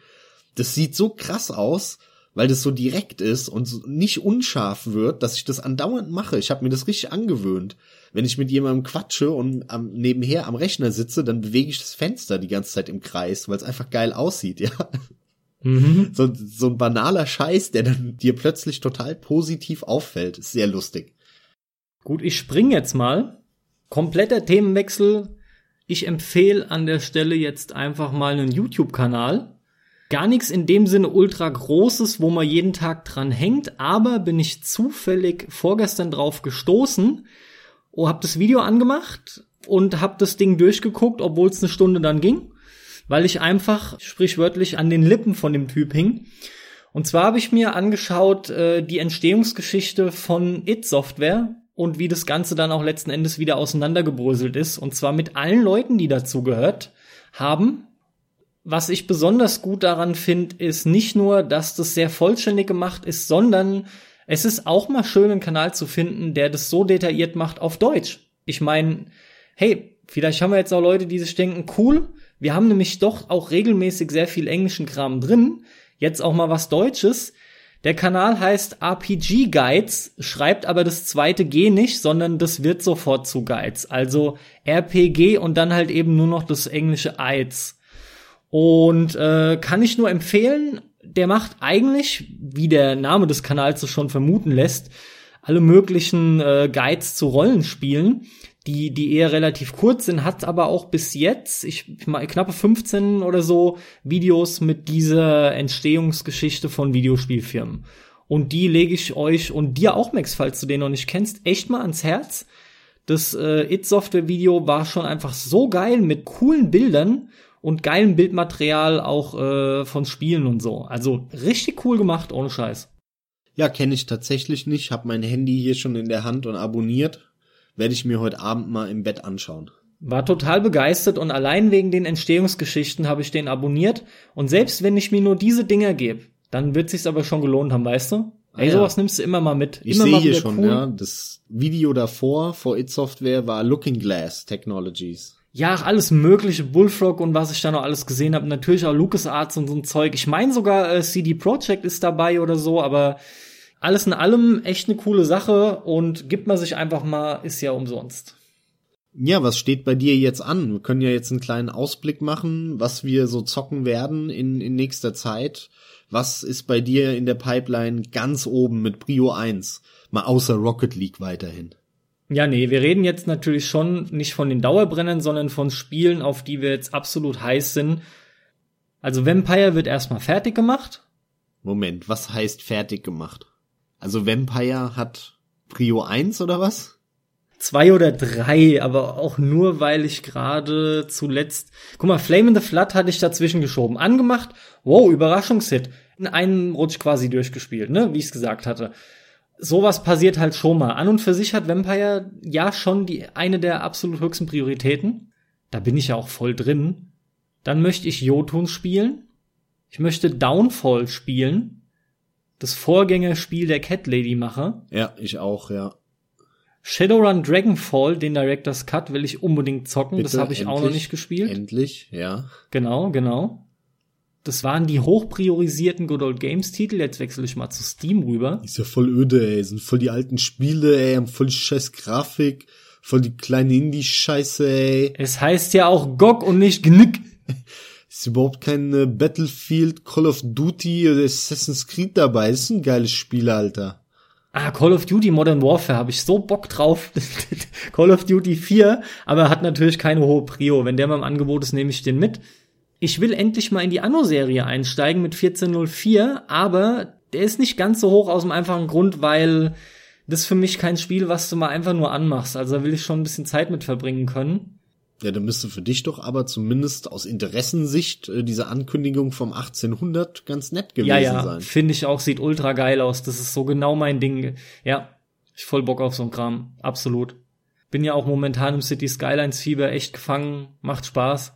Das sieht so krass aus, weil das so direkt ist und nicht unscharf wird, dass ich das andauernd mache. Ich habe mir das richtig angewöhnt. Wenn ich mit jemandem quatsche und am, nebenher am Rechner sitze, dann bewege ich das Fenster die ganze Zeit im Kreis, weil es einfach geil aussieht, ja. Mhm. So, so ein banaler Scheiß, der dann dir plötzlich total positiv auffällt. Ist sehr lustig. Gut, ich spring jetzt mal. Kompletter Themenwechsel. Ich empfehle an der Stelle jetzt einfach mal einen YouTube-Kanal. Gar nichts in dem Sinne ultra großes, wo man jeden Tag dran hängt, aber bin ich zufällig vorgestern drauf gestoßen, oh, hab das Video angemacht und hab das Ding durchgeguckt, obwohl es eine Stunde dann ging weil ich einfach sprichwörtlich an den Lippen von dem Typ hing. Und zwar habe ich mir angeschaut äh, die Entstehungsgeschichte von It Software und wie das Ganze dann auch letzten Endes wieder auseinandergebröselt ist. Und zwar mit allen Leuten, die dazu gehört haben. Was ich besonders gut daran finde, ist nicht nur, dass das sehr vollständig gemacht ist, sondern es ist auch mal schön, einen Kanal zu finden, der das so detailliert macht auf Deutsch. Ich meine, hey, vielleicht haben wir jetzt auch Leute, die sich denken, cool, wir haben nämlich doch auch regelmäßig sehr viel englischen Kram drin. Jetzt auch mal was Deutsches. Der Kanal heißt RPG Guides, schreibt aber das zweite G nicht, sondern das wird sofort zu Guides. Also RPG und dann halt eben nur noch das englische Eids. Und äh, kann ich nur empfehlen, der macht eigentlich, wie der Name des Kanals es schon vermuten lässt, alle möglichen äh, Guides zu Rollenspielen die, die eher relativ kurz sind, hat aber auch bis jetzt, ich, ich meine, knappe 15 oder so Videos mit dieser Entstehungsgeschichte von Videospielfirmen. Und die lege ich euch und dir auch, Max, falls du den noch nicht kennst, echt mal ans Herz. Das äh, It-Software-Video war schon einfach so geil mit coolen Bildern und geilem Bildmaterial auch äh, von Spielen und so. Also richtig cool gemacht, ohne Scheiß. Ja, kenne ich tatsächlich nicht. Hab mein Handy hier schon in der Hand und abonniert werde ich mir heute Abend mal im Bett anschauen. War total begeistert und allein wegen den Entstehungsgeschichten habe ich den abonniert. Und selbst wenn ich mir nur diese Dinger gebe, dann wird sich's aber schon gelohnt haben, weißt du? Ah Ey, ja. sowas nimmst du immer mal mit. Ich sehe hier schon, cool. ja. Das Video davor vor It Software war Looking Glass Technologies. Ja, alles mögliche, Bullfrog und was ich da noch alles gesehen habe. Natürlich auch LucasArts und so ein Zeug. Ich meine sogar äh, CD Projekt ist dabei oder so, aber Alles in allem echt eine coole Sache und gibt man sich einfach mal, ist ja umsonst. Ja, was steht bei dir jetzt an? Wir können ja jetzt einen kleinen Ausblick machen, was wir so zocken werden in, in nächster Zeit. Was ist bei dir in der Pipeline ganz oben mit Prio 1? Mal außer Rocket League weiterhin. Ja, nee, wir reden jetzt natürlich schon nicht von den Dauerbrennern, sondern von Spielen, auf die wir jetzt absolut heiß sind. Also Vampire wird erstmal fertig gemacht. Moment, was heißt fertig gemacht? Also Vampire hat Prio 1 oder was? Zwei oder drei, aber auch nur, weil ich gerade zuletzt. Guck mal, Flame in the Flood hatte ich dazwischen geschoben. Angemacht, wow, Überraschungshit. In einem Rutsch quasi durchgespielt, ne, wie ich es gesagt hatte. Sowas passiert halt schon mal. An und für sich hat Vampire ja schon die eine der absolut höchsten Prioritäten. Da bin ich ja auch voll drin. Dann möchte ich Jotun spielen. Ich möchte Downfall spielen. Das Vorgängerspiel der Cat Lady mache. Ja, ich auch, ja. Shadowrun Dragonfall, den Director's Cut, will ich unbedingt zocken. Bitte, das habe ich endlich, auch noch nicht gespielt. Endlich, ja. Genau, genau. Das waren die hochpriorisierten Good Old Games Titel. Jetzt wechsle ich mal zu Steam rüber. Ist ja voll öde, ey. Sind voll die alten Spiele, ey. Haben voll die scheiß Grafik. Voll die kleine Indie-Scheiße, ey. Es heißt ja auch GOG und nicht GNIC. Ist überhaupt kein äh, Battlefield, Call of Duty oder Assassin's Creed dabei. Das ist ein geiles Spiel, Alter. Ah, Call of Duty Modern Warfare habe ich so Bock drauf. Call of Duty 4, aber hat natürlich keine hohe Prio. Wenn der mal im Angebot ist, nehme ich den mit. Ich will endlich mal in die Anno-Serie einsteigen mit 1404, aber der ist nicht ganz so hoch aus dem einfachen Grund, weil das für mich kein Spiel, was du mal einfach nur anmachst. Also da will ich schon ein bisschen Zeit mit verbringen können. Ja, dann müsste für dich doch aber zumindest aus Interessensicht äh, diese Ankündigung vom 1800 ganz nett gewesen ja, ja, sein. Finde ich auch, sieht ultra geil aus. Das ist so genau mein Ding. Ja, ich voll Bock auf so ein Kram. Absolut. Bin ja auch momentan im City Skylines Fieber echt gefangen. Macht Spaß.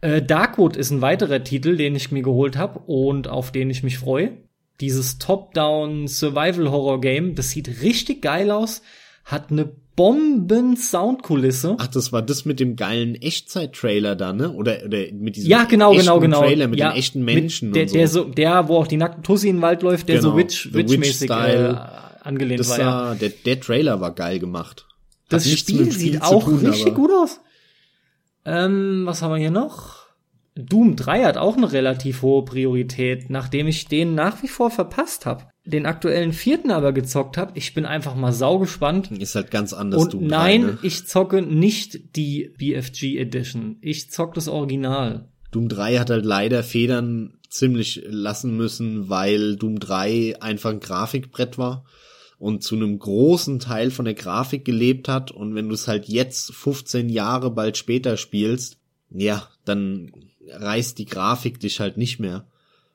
Äh, Darkwood ist ein weiterer Titel, den ich mir geholt habe und auf den ich mich freue. Dieses Top-Down Survival Horror Game, das sieht richtig geil aus, hat eine Bomben-Soundkulisse. Ach, das war das mit dem geilen Echtzeit-Trailer da, ne? Oder, oder mit diesem ja, genau, genau, genau. Trailer mit ja, den echten Menschen der, und so. Der, so. Der, wo auch die nackten Tussi in den Wald läuft, der genau, so Witch, Witch-mäßig äh, angelehnt das war. Ja. Der, der Trailer war geil gemacht. Hat das Spiel sieht auch tun, richtig gut aus. Ähm, was haben wir hier noch? Doom 3 hat auch eine relativ hohe Priorität, nachdem ich den nach wie vor verpasst habe. Den aktuellen vierten aber gezockt habe. Ich bin einfach mal saugespannt. Ist halt ganz anders. Und Doom nein, 3, ne? ich zocke nicht die BFG Edition. Ich zock das Original. Doom 3 hat halt leider Federn ziemlich lassen müssen, weil Doom 3 einfach ein Grafikbrett war und zu einem großen Teil von der Grafik gelebt hat. Und wenn du es halt jetzt 15 Jahre bald später spielst, ja, dann reißt die Grafik dich halt nicht mehr.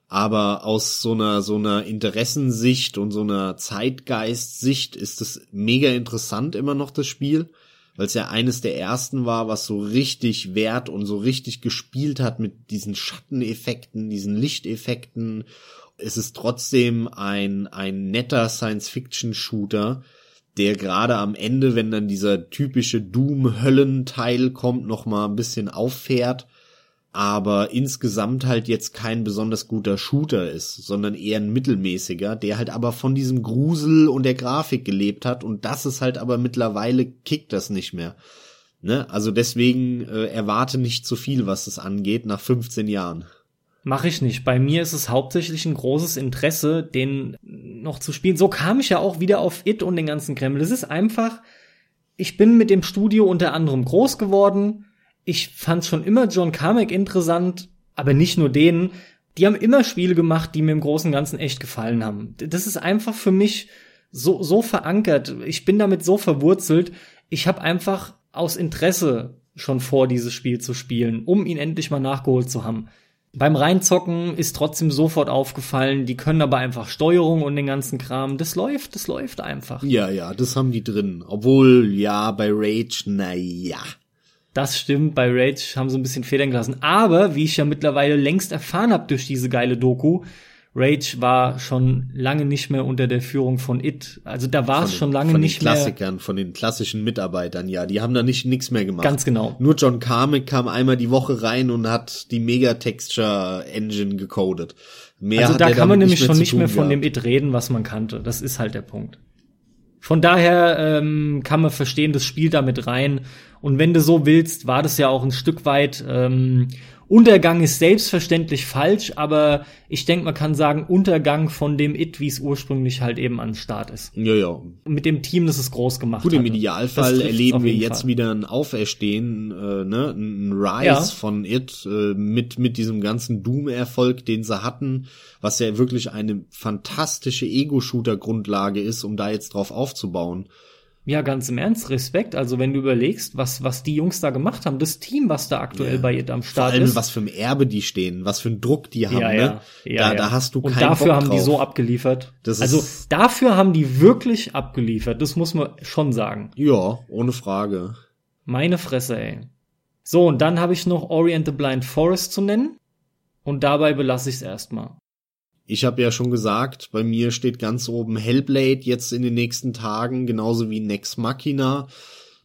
Aber aus so einer, so einer Interessensicht und so einer Zeitgeist-Sicht ist es mega interessant immer noch das Spiel, weil es ja eines der ersten war, was so richtig wert und so richtig gespielt hat mit diesen Schatteneffekten, diesen Lichteffekten. Es ist trotzdem ein, ein netter Science-Fiction-Shooter, der gerade am Ende, wenn dann dieser typische Doom-Höllenteil kommt, noch mal ein bisschen auffährt aber insgesamt halt jetzt kein besonders guter Shooter ist, sondern eher ein mittelmäßiger, der halt aber von diesem Grusel und der Grafik gelebt hat und das ist halt aber mittlerweile kickt das nicht mehr. Ne? Also deswegen äh, erwarte nicht zu viel, was das angeht, nach 15 Jahren. Mach ich nicht. Bei mir ist es hauptsächlich ein großes Interesse, den noch zu spielen. So kam ich ja auch wieder auf It und den ganzen Kreml. Es ist einfach, ich bin mit dem Studio unter anderem groß geworden ich fand schon immer John Carmack interessant, aber nicht nur den. Die haben immer Spiele gemacht, die mir im Großen und Ganzen echt gefallen haben. Das ist einfach für mich so, so verankert. Ich bin damit so verwurzelt. Ich habe einfach aus Interesse schon vor, dieses Spiel zu spielen, um ihn endlich mal nachgeholt zu haben. Beim Reinzocken ist trotzdem sofort aufgefallen, die können aber einfach Steuerung und den ganzen Kram. Das läuft, das läuft einfach. Ja, ja, das haben die drin. Obwohl, ja, bei Rage, na ja. Das stimmt, bei Rage haben sie ein bisschen Federn gelassen. Aber, wie ich ja mittlerweile längst erfahren habe durch diese geile Doku, Rage war schon lange nicht mehr unter der Führung von It. Also da war es schon lange von nicht den Klassikern, von den klassischen Mitarbeitern, ja. Die haben da nicht nichts mehr gemacht. Ganz genau. Nur John Carmack kam einmal die Woche rein und hat die Mega-Texture Engine gecodet. Mehr also da kann man nämlich schon nicht mehr von gehabt. dem It reden, was man kannte. Das ist halt der Punkt. Von daher ähm, kann man verstehen, das spielt damit rein. Und wenn du so willst, war das ja auch ein Stück weit ähm, Untergang ist selbstverständlich falsch, aber ich denke, man kann sagen, Untergang von dem It, wie es ursprünglich halt eben an Start ist. Ja, ja. Mit dem Team, das es groß gemacht hat. Gut, im Idealfall erleben wir jetzt Fall. wieder ein Auferstehen, äh, ne, ein Rise ja. von It äh, mit mit diesem ganzen Doom-Erfolg, den sie hatten, was ja wirklich eine fantastische Ego-Shooter-Grundlage ist, um da jetzt drauf aufzubauen. Ja, ganz im Ernst, Respekt. Also wenn du überlegst, was, was die Jungs da gemacht haben, das Team, was da aktuell ja. bei ihr am Start Vor allem, ist. was für ein Erbe die stehen, was für ein Druck die haben, ja, ne? Ja, ja, da, da hast du Und dafür Bock haben drauf. die so abgeliefert. Das also dafür haben die wirklich abgeliefert, das muss man schon sagen. Ja, ohne Frage. Meine Fresse, ey. So, und dann habe ich noch Orient the Blind Forest zu nennen. Und dabei belasse ich es erstmal. Ich habe ja schon gesagt, bei mir steht ganz oben Hellblade jetzt in den nächsten Tagen, genauso wie Nex Machina,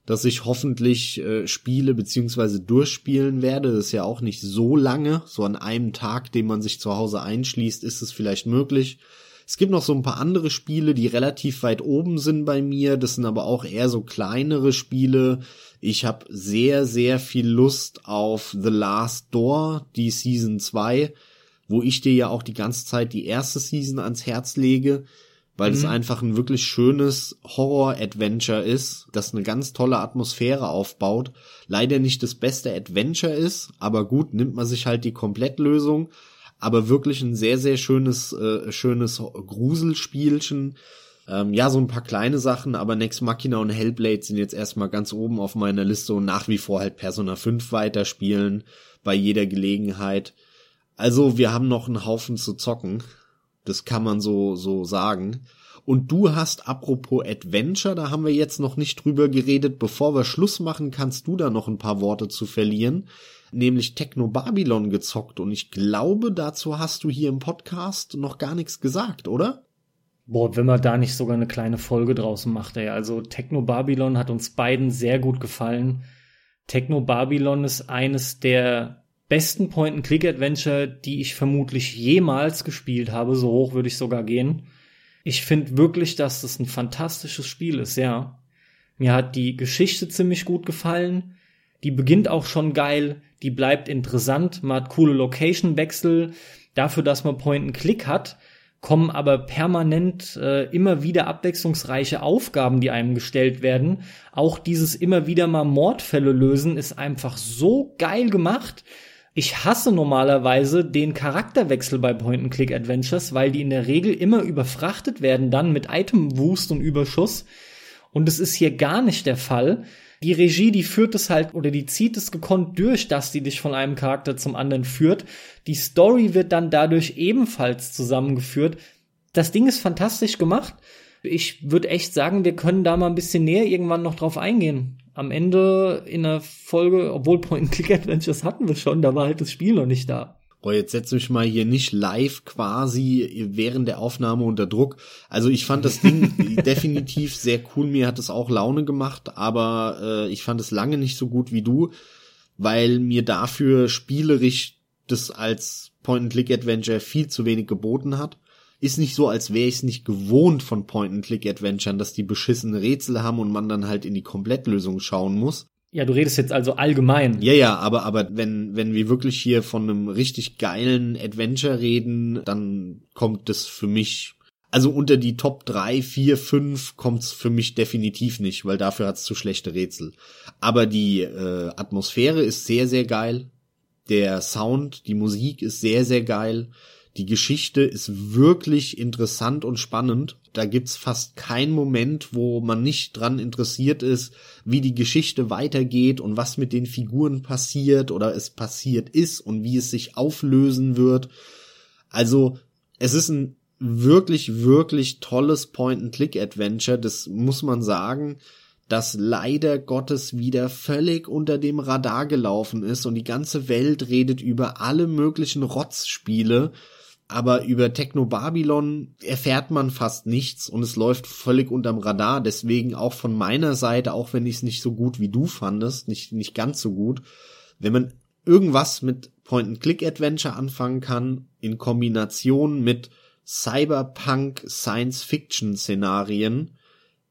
dass ich hoffentlich äh, spiele beziehungsweise durchspielen werde. Das ist ja auch nicht so lange. So an einem Tag, den man sich zu Hause einschließt, ist es vielleicht möglich. Es gibt noch so ein paar andere Spiele, die relativ weit oben sind bei mir. Das sind aber auch eher so kleinere Spiele. Ich habe sehr, sehr viel Lust auf The Last Door, die Season 2 wo ich dir ja auch die ganze Zeit die erste Season ans Herz lege, weil mhm. es einfach ein wirklich schönes Horror-Adventure ist, das eine ganz tolle Atmosphäre aufbaut. Leider nicht das beste Adventure ist, aber gut, nimmt man sich halt die Komplettlösung. Aber wirklich ein sehr, sehr schönes, äh, schönes Gruselspielchen. Ähm, ja, so ein paar kleine Sachen, aber Next Machina und Hellblade sind jetzt erstmal ganz oben auf meiner Liste und nach wie vor halt Persona 5 weiterspielen bei jeder Gelegenheit. Also wir haben noch einen Haufen zu zocken. Das kann man so, so sagen. Und du hast, apropos Adventure, da haben wir jetzt noch nicht drüber geredet. Bevor wir Schluss machen, kannst du da noch ein paar Worte zu verlieren. Nämlich Techno Babylon gezockt. Und ich glaube, dazu hast du hier im Podcast noch gar nichts gesagt, oder? Boah, wenn man da nicht sogar eine kleine Folge draußen macht, ey. Also Techno Babylon hat uns beiden sehr gut gefallen. Techno Babylon ist eines der besten Point-and-Click-Adventure, die ich vermutlich jemals gespielt habe. So hoch würde ich sogar gehen. Ich finde wirklich, dass das ein fantastisches Spiel ist, ja. Mir hat die Geschichte ziemlich gut gefallen. Die beginnt auch schon geil. Die bleibt interessant. Man hat coole Location-Wechsel. Dafür, dass man Point-and-Click hat, kommen aber permanent äh, immer wieder abwechslungsreiche Aufgaben, die einem gestellt werden. Auch dieses immer wieder mal Mordfälle lösen ist einfach so geil gemacht. Ich hasse normalerweise den Charakterwechsel bei Point-and-Click-Adventures, weil die in der Regel immer überfrachtet werden dann mit Item-Wust und Überschuss. Und es ist hier gar nicht der Fall. Die Regie, die führt es halt oder die zieht es gekonnt durch, dass die dich von einem Charakter zum anderen führt. Die Story wird dann dadurch ebenfalls zusammengeführt. Das Ding ist fantastisch gemacht. Ich würde echt sagen, wir können da mal ein bisschen näher irgendwann noch drauf eingehen am Ende in der Folge, obwohl Point-and-Click-Adventures hatten wir schon, da war halt das Spiel noch nicht da. Oh, jetzt setz mich mal hier nicht live quasi während der Aufnahme unter Druck. Also ich fand das Ding definitiv sehr cool. Mir hat es auch Laune gemacht, aber äh, ich fand es lange nicht so gut wie du, weil mir dafür spielerisch das als Point-and-Click-Adventure viel zu wenig geboten hat ist nicht so, als wäre ich es nicht gewohnt von Point-and-Click-Adventuren, dass die beschissene Rätsel haben und man dann halt in die Komplettlösung schauen muss. Ja, du redest jetzt also allgemein. Ja, ja, aber, aber wenn, wenn wir wirklich hier von einem richtig geilen Adventure reden, dann kommt das für mich, also unter die Top 3, 4, 5 kommt's für mich definitiv nicht, weil dafür hat's zu schlechte Rätsel. Aber die äh, Atmosphäre ist sehr, sehr geil. Der Sound, die Musik ist sehr, sehr geil. Die Geschichte ist wirklich interessant und spannend. Da gibt's fast keinen Moment, wo man nicht dran interessiert ist, wie die Geschichte weitergeht und was mit den Figuren passiert oder es passiert ist und wie es sich auflösen wird. Also, es ist ein wirklich, wirklich tolles Point-and-Click-Adventure, das muss man sagen, das leider Gottes wieder völlig unter dem Radar gelaufen ist und die ganze Welt redet über alle möglichen Rotzspiele aber über Techno Babylon erfährt man fast nichts und es läuft völlig unterm Radar. Deswegen auch von meiner Seite, auch wenn ich es nicht so gut wie du fandest, nicht, nicht ganz so gut, wenn man irgendwas mit Point-and-Click-Adventure anfangen kann, in Kombination mit Cyberpunk Science-Fiction-Szenarien,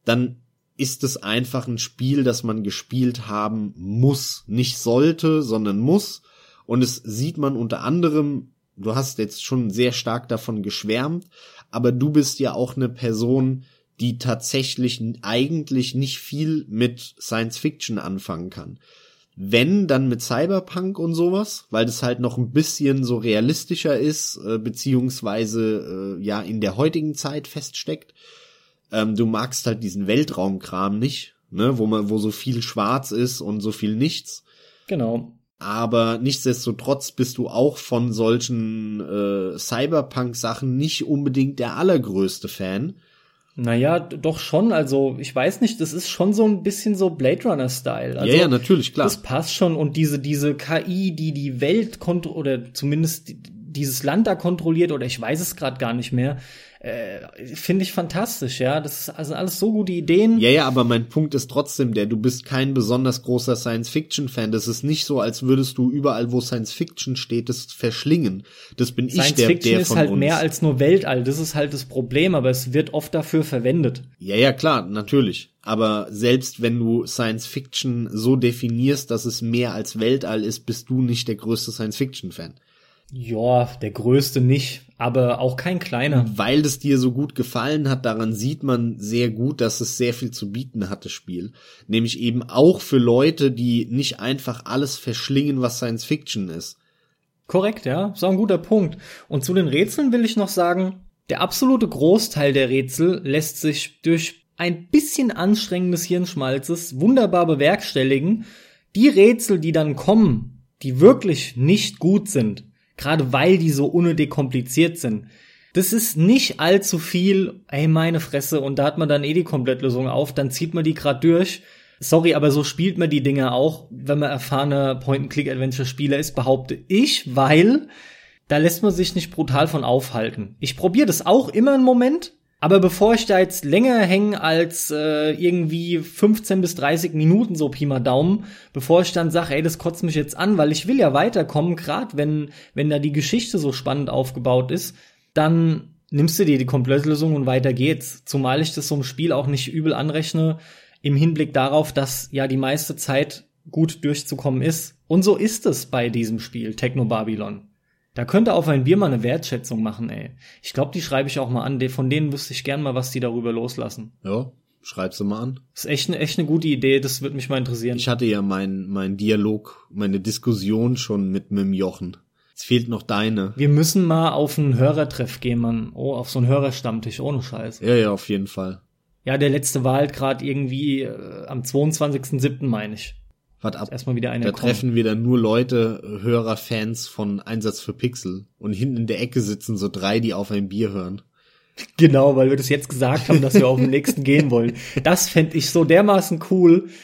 dann ist es einfach ein Spiel, das man gespielt haben muss. Nicht sollte, sondern muss. Und es sieht man unter anderem, du hast jetzt schon sehr stark davon geschwärmt, aber du bist ja auch eine Person, die tatsächlich eigentlich nicht viel mit Science Fiction anfangen kann. Wenn, dann mit Cyberpunk und sowas, weil das halt noch ein bisschen so realistischer ist, äh, beziehungsweise äh, ja in der heutigen Zeit feststeckt. Ähm, du magst halt diesen Weltraumkram nicht, ne, wo man, wo so viel schwarz ist und so viel nichts. Genau. Aber nichtsdestotrotz bist du auch von solchen äh, Cyberpunk-Sachen nicht unbedingt der allergrößte Fan. Naja, doch schon. Also, ich weiß nicht, das ist schon so ein bisschen so Blade Runner-Style. Also, ja, ja, natürlich, klar. Das passt schon. Und diese, diese KI, die die Welt kontrolliert, oder zumindest dieses Land da kontrolliert, oder ich weiß es gerade gar nicht mehr, äh, finde ich fantastisch, ja. Das ist also alles so gute Ideen. Ja, ja, aber mein Punkt ist trotzdem der, du bist kein besonders großer Science-Fiction-Fan. Das ist nicht so, als würdest du überall, wo Science-Fiction steht, das verschlingen. Das bin Science ich, der, Fiction der ist von halt uns. mehr als nur Weltall. Das ist halt das Problem, aber es wird oft dafür verwendet. Ja, ja, klar, natürlich. Aber selbst wenn du Science Fiction so definierst, dass es mehr als Weltall ist, bist du nicht der größte Science Fiction Fan. Ja, der größte nicht, aber auch kein kleiner. Weil es dir so gut gefallen hat, daran sieht man sehr gut, dass es sehr viel zu bieten hat, das Spiel. Nämlich eben auch für Leute, die nicht einfach alles verschlingen, was Science Fiction ist. Korrekt, ja, ist auch ein guter Punkt. Und zu den Rätseln will ich noch sagen, der absolute Großteil der Rätsel lässt sich durch ein bisschen anstrengendes Hirnschmalzes wunderbar bewerkstelligen. Die Rätsel, die dann kommen, die wirklich nicht gut sind, gerade weil die so unnötig kompliziert sind. Das ist nicht allzu viel, ey, meine Fresse, und da hat man dann eh die Komplettlösung auf, dann zieht man die grad durch. Sorry, aber so spielt man die Dinge auch, wenn man erfahrener Point-and-Click-Adventure-Spieler ist, behaupte ich, weil da lässt man sich nicht brutal von aufhalten. Ich probiere das auch immer einen Moment, aber bevor ich da jetzt länger hänge als äh, irgendwie 15 bis 30 Minuten, so Pi mal Daumen, bevor ich dann sage, ey, das kotzt mich jetzt an, weil ich will ja weiterkommen, gerade wenn, wenn da die Geschichte so spannend aufgebaut ist, dann nimmst du dir die Komplettlösung und weiter geht's. Zumal ich das so im Spiel auch nicht übel anrechne, im Hinblick darauf, dass ja die meiste Zeit gut durchzukommen ist. Und so ist es bei diesem Spiel, Techno Babylon. Da könnte auf ein Bier mal eine Wertschätzung machen, ey. Ich glaube, die schreibe ich auch mal an. Von denen wüsste ich gern mal, was die darüber loslassen. Ja, schreib sie mal an. Das ist echt eine echt eine gute Idee, das würde mich mal interessieren. Ich hatte ja mein, mein Dialog, meine Diskussion schon mit, dem Jochen. Es fehlt noch deine. Wir müssen mal auf einen Hörertreff gehen, Mann. Oh, auf so einen Hörerstammtisch, ohne Scheiß. Ja, ja, auf jeden Fall. Ja, der letzte war halt gerade irgendwie äh, am 22.07. meine ich. Warte ab. Erstmal wieder einer Da treffen wir dann nur Leute, Hörer, Fans von Einsatz für Pixel. Und hinten in der Ecke sitzen so drei, die auf ein Bier hören. Genau, weil wir das jetzt gesagt haben, dass wir auf den nächsten gehen wollen. Das fänd ich so dermaßen cool.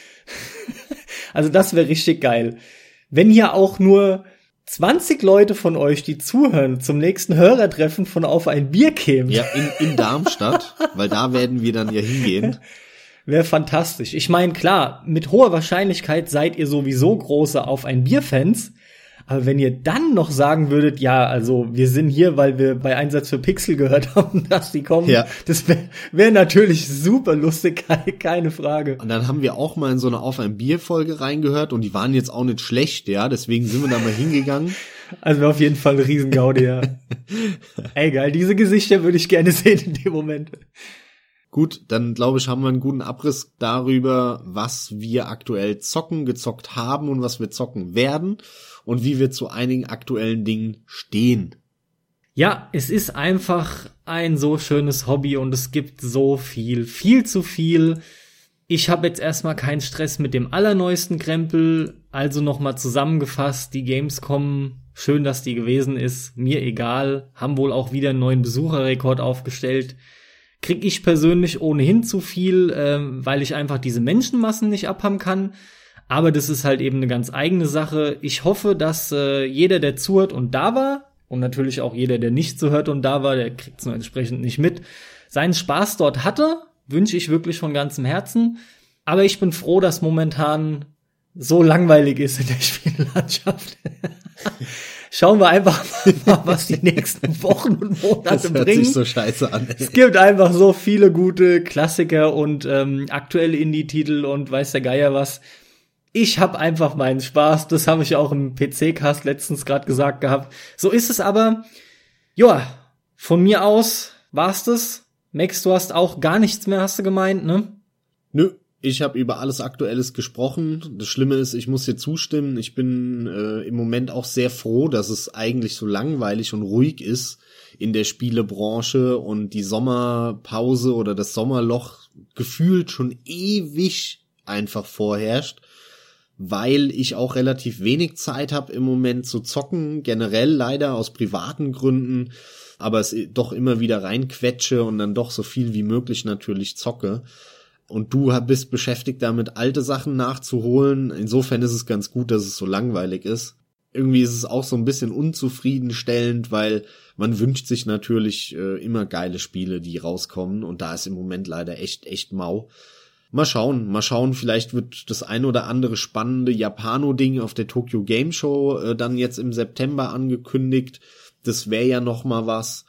Also das wäre richtig geil. Wenn hier auch nur 20 Leute von euch, die zuhören, zum nächsten Hörertreffen von Auf ein Bier kämen, Ja, in, in Darmstadt, weil da werden wir dann ja hingehen. wäre fantastisch. Ich meine, klar, mit hoher Wahrscheinlichkeit seid ihr sowieso große Auf ein Bier-Fans. Aber wenn ihr dann noch sagen würdet, ja, also wir sind hier, weil wir bei Einsatz für Pixel gehört haben, dass die kommen, Ja. das wäre wär natürlich super lustig, keine, Frage. Und dann haben wir auch mal in so eine Auf ein Bier Folge reingehört und die waren jetzt auch nicht schlecht, ja, deswegen sind wir da mal hingegangen. Also auf jeden Fall ein Riesengaudi, ja. Ey, geil, diese Gesichter würde ich gerne sehen in dem Moment. Gut, dann glaube ich, haben wir einen guten Abriss darüber, was wir aktuell zocken, gezockt haben und was wir zocken werden und wie wir zu einigen aktuellen Dingen stehen. Ja, es ist einfach ein so schönes Hobby und es gibt so viel, viel zu viel. Ich habe jetzt erstmal keinen Stress mit dem allerneuesten Krempel, also nochmal zusammengefasst, die Gamescom, schön, dass die gewesen ist, mir egal, haben wohl auch wieder einen neuen Besucherrekord aufgestellt. Krieg ich persönlich ohnehin zu viel, ähm, weil ich einfach diese Menschenmassen nicht abhaben kann. Aber das ist halt eben eine ganz eigene Sache. Ich hoffe, dass äh, jeder, der zuhört und da war, und natürlich auch jeder, der nicht so hört und da war, der kriegt es nur entsprechend nicht mit, seinen Spaß dort hatte, wünsche ich wirklich von ganzem Herzen. Aber ich bin froh, dass momentan so langweilig ist in der Spiellandschaft. Schauen wir einfach mal, was die nächsten Wochen und Monate das hört bringen. Sich so scheiße an. Ey. Es gibt einfach so viele gute Klassiker und ähm, aktuelle Indie-Titel und weiß der Geier was. Ich habe einfach meinen Spaß. Das habe ich auch im PC-Cast letztens gerade gesagt gehabt. So ist es aber. Ja, von mir aus war's das. Max, du hast auch gar nichts mehr, hast du gemeint, ne? Nö, ich habe über alles Aktuelles gesprochen. Das Schlimme ist, ich muss dir zustimmen. Ich bin äh, im Moment auch sehr froh, dass es eigentlich so langweilig und ruhig ist in der Spielebranche und die Sommerpause oder das Sommerloch gefühlt schon ewig einfach vorherrscht, weil ich auch relativ wenig Zeit habe im Moment zu zocken, generell leider aus privaten Gründen, aber es doch immer wieder reinquetsche und dann doch so viel wie möglich natürlich zocke und du bist beschäftigt damit, alte Sachen nachzuholen. Insofern ist es ganz gut, dass es so langweilig ist. Irgendwie ist es auch so ein bisschen unzufriedenstellend, weil man wünscht sich natürlich äh, immer geile Spiele, die rauskommen und da ist im Moment leider echt, echt mau. Mal schauen, mal schauen, vielleicht wird das ein oder andere spannende Japano-Ding auf der Tokyo Game Show äh, dann jetzt im September angekündigt. Das wäre ja noch mal was.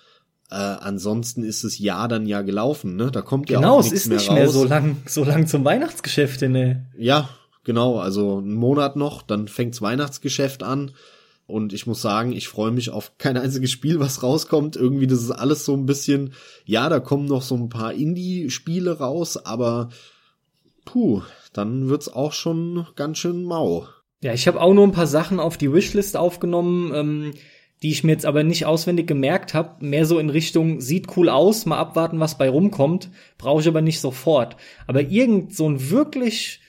Äh, ansonsten ist das Jahr dann ja gelaufen, ne? Da kommt ja genau, auch nichts mehr. Genau, es ist nicht mehr so lang, so lang zum Weihnachtsgeschäft, ne? Ja, genau. Also einen Monat noch, dann fängt's Weihnachtsgeschäft an. Und ich muss sagen, ich freue mich auf kein einziges Spiel, was rauskommt. Irgendwie, das ist alles so ein bisschen, ja, da kommen noch so ein paar Indie-Spiele raus, aber puh, dann wird's auch schon ganz schön mau. Ja, ich habe auch nur ein paar Sachen auf die Wishlist aufgenommen. Ähm die ich mir jetzt aber nicht auswendig gemerkt habe, mehr so in Richtung sieht cool aus, mal abwarten, was bei rumkommt, brauche ich aber nicht sofort. Aber irgend so ein wirklich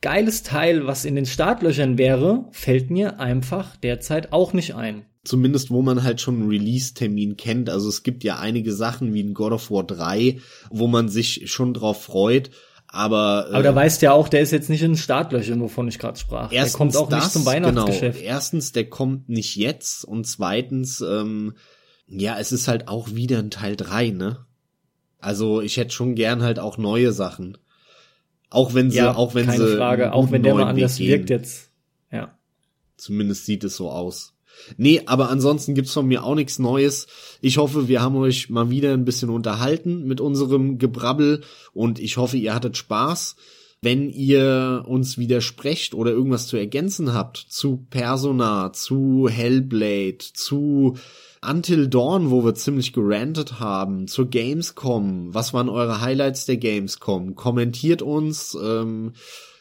geiles Teil, was in den Startlöchern wäre, fällt mir einfach derzeit auch nicht ein. Zumindest wo man halt schon einen Release-Termin kennt. Also es gibt ja einige Sachen wie in God of War 3, wo man sich schon drauf freut. Aber, aber da äh, weißt ja auch, der ist jetzt nicht in Startlöchern, wovon ich gerade sprach. Erstens der kommt auch das, nicht zum Weihnachtsgeschäft. Genau. Erstens, der kommt nicht jetzt und zweitens, ähm, ja, es ist halt auch wieder ein Teil drei, ne? Also ich hätte schon gern halt auch neue Sachen. Auch wenn sie, ja, auch wenn keine sie. Frage, auch wenn der mal anders wirkt jetzt. Ja. Zumindest sieht es so aus. Nee, aber ansonsten gibt's von mir auch nichts Neues. Ich hoffe, wir haben euch mal wieder ein bisschen unterhalten mit unserem Gebrabbel und ich hoffe, ihr hattet Spaß. Wenn ihr uns widersprecht oder irgendwas zu ergänzen habt zu Persona, zu Hellblade, zu Until Dawn, wo wir ziemlich gerantet haben, zur Gamescom, was waren eure Highlights der Gamescom? Kommentiert uns, ähm,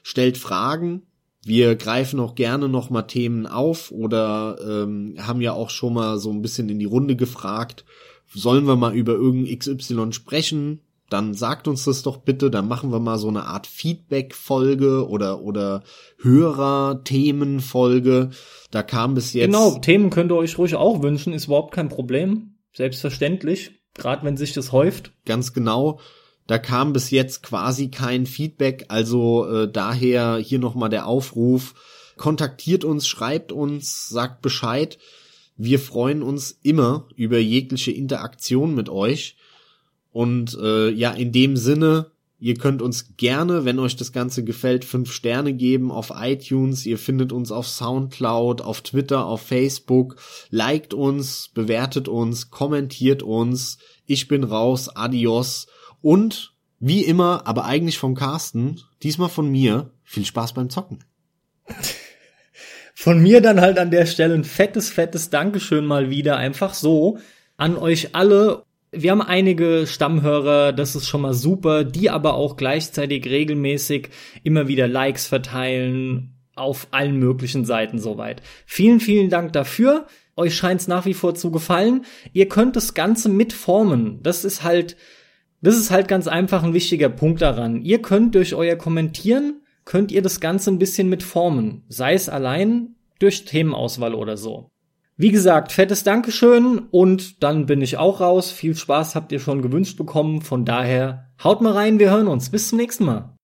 stellt Fragen wir greifen auch gerne noch mal Themen auf oder ähm, haben ja auch schon mal so ein bisschen in die Runde gefragt, sollen wir mal über irgendein XY sprechen? Dann sagt uns das doch bitte, dann machen wir mal so eine Art Feedback-Folge oder, oder Hörer-Themen-Folge. Da kam bis jetzt. Genau, Themen könnt ihr euch ruhig auch wünschen, ist überhaupt kein Problem. Selbstverständlich. Gerade wenn sich das häuft. Ganz genau. Da kam bis jetzt quasi kein Feedback, also äh, daher hier nochmal der Aufruf. Kontaktiert uns, schreibt uns, sagt Bescheid. Wir freuen uns immer über jegliche Interaktion mit euch. Und äh, ja, in dem Sinne, ihr könnt uns gerne, wenn euch das Ganze gefällt, fünf Sterne geben auf iTunes. Ihr findet uns auf Soundcloud, auf Twitter, auf Facebook. Liked uns, bewertet uns, kommentiert uns. Ich bin raus. Adios. Und wie immer, aber eigentlich vom Carsten, diesmal von mir, viel Spaß beim Zocken. Von mir dann halt an der Stelle ein fettes, fettes Dankeschön mal wieder, einfach so an euch alle. Wir haben einige Stammhörer, das ist schon mal super, die aber auch gleichzeitig regelmäßig immer wieder Likes verteilen auf allen möglichen Seiten soweit. Vielen, vielen Dank dafür. Euch scheint's nach wie vor zu gefallen. Ihr könnt das Ganze mitformen. Das ist halt das ist halt ganz einfach ein wichtiger Punkt daran. Ihr könnt durch euer Kommentieren, könnt ihr das Ganze ein bisschen mitformen. Sei es allein durch Themenauswahl oder so. Wie gesagt, fettes Dankeschön und dann bin ich auch raus. Viel Spaß habt ihr schon gewünscht bekommen. Von daher haut mal rein, wir hören uns. Bis zum nächsten Mal.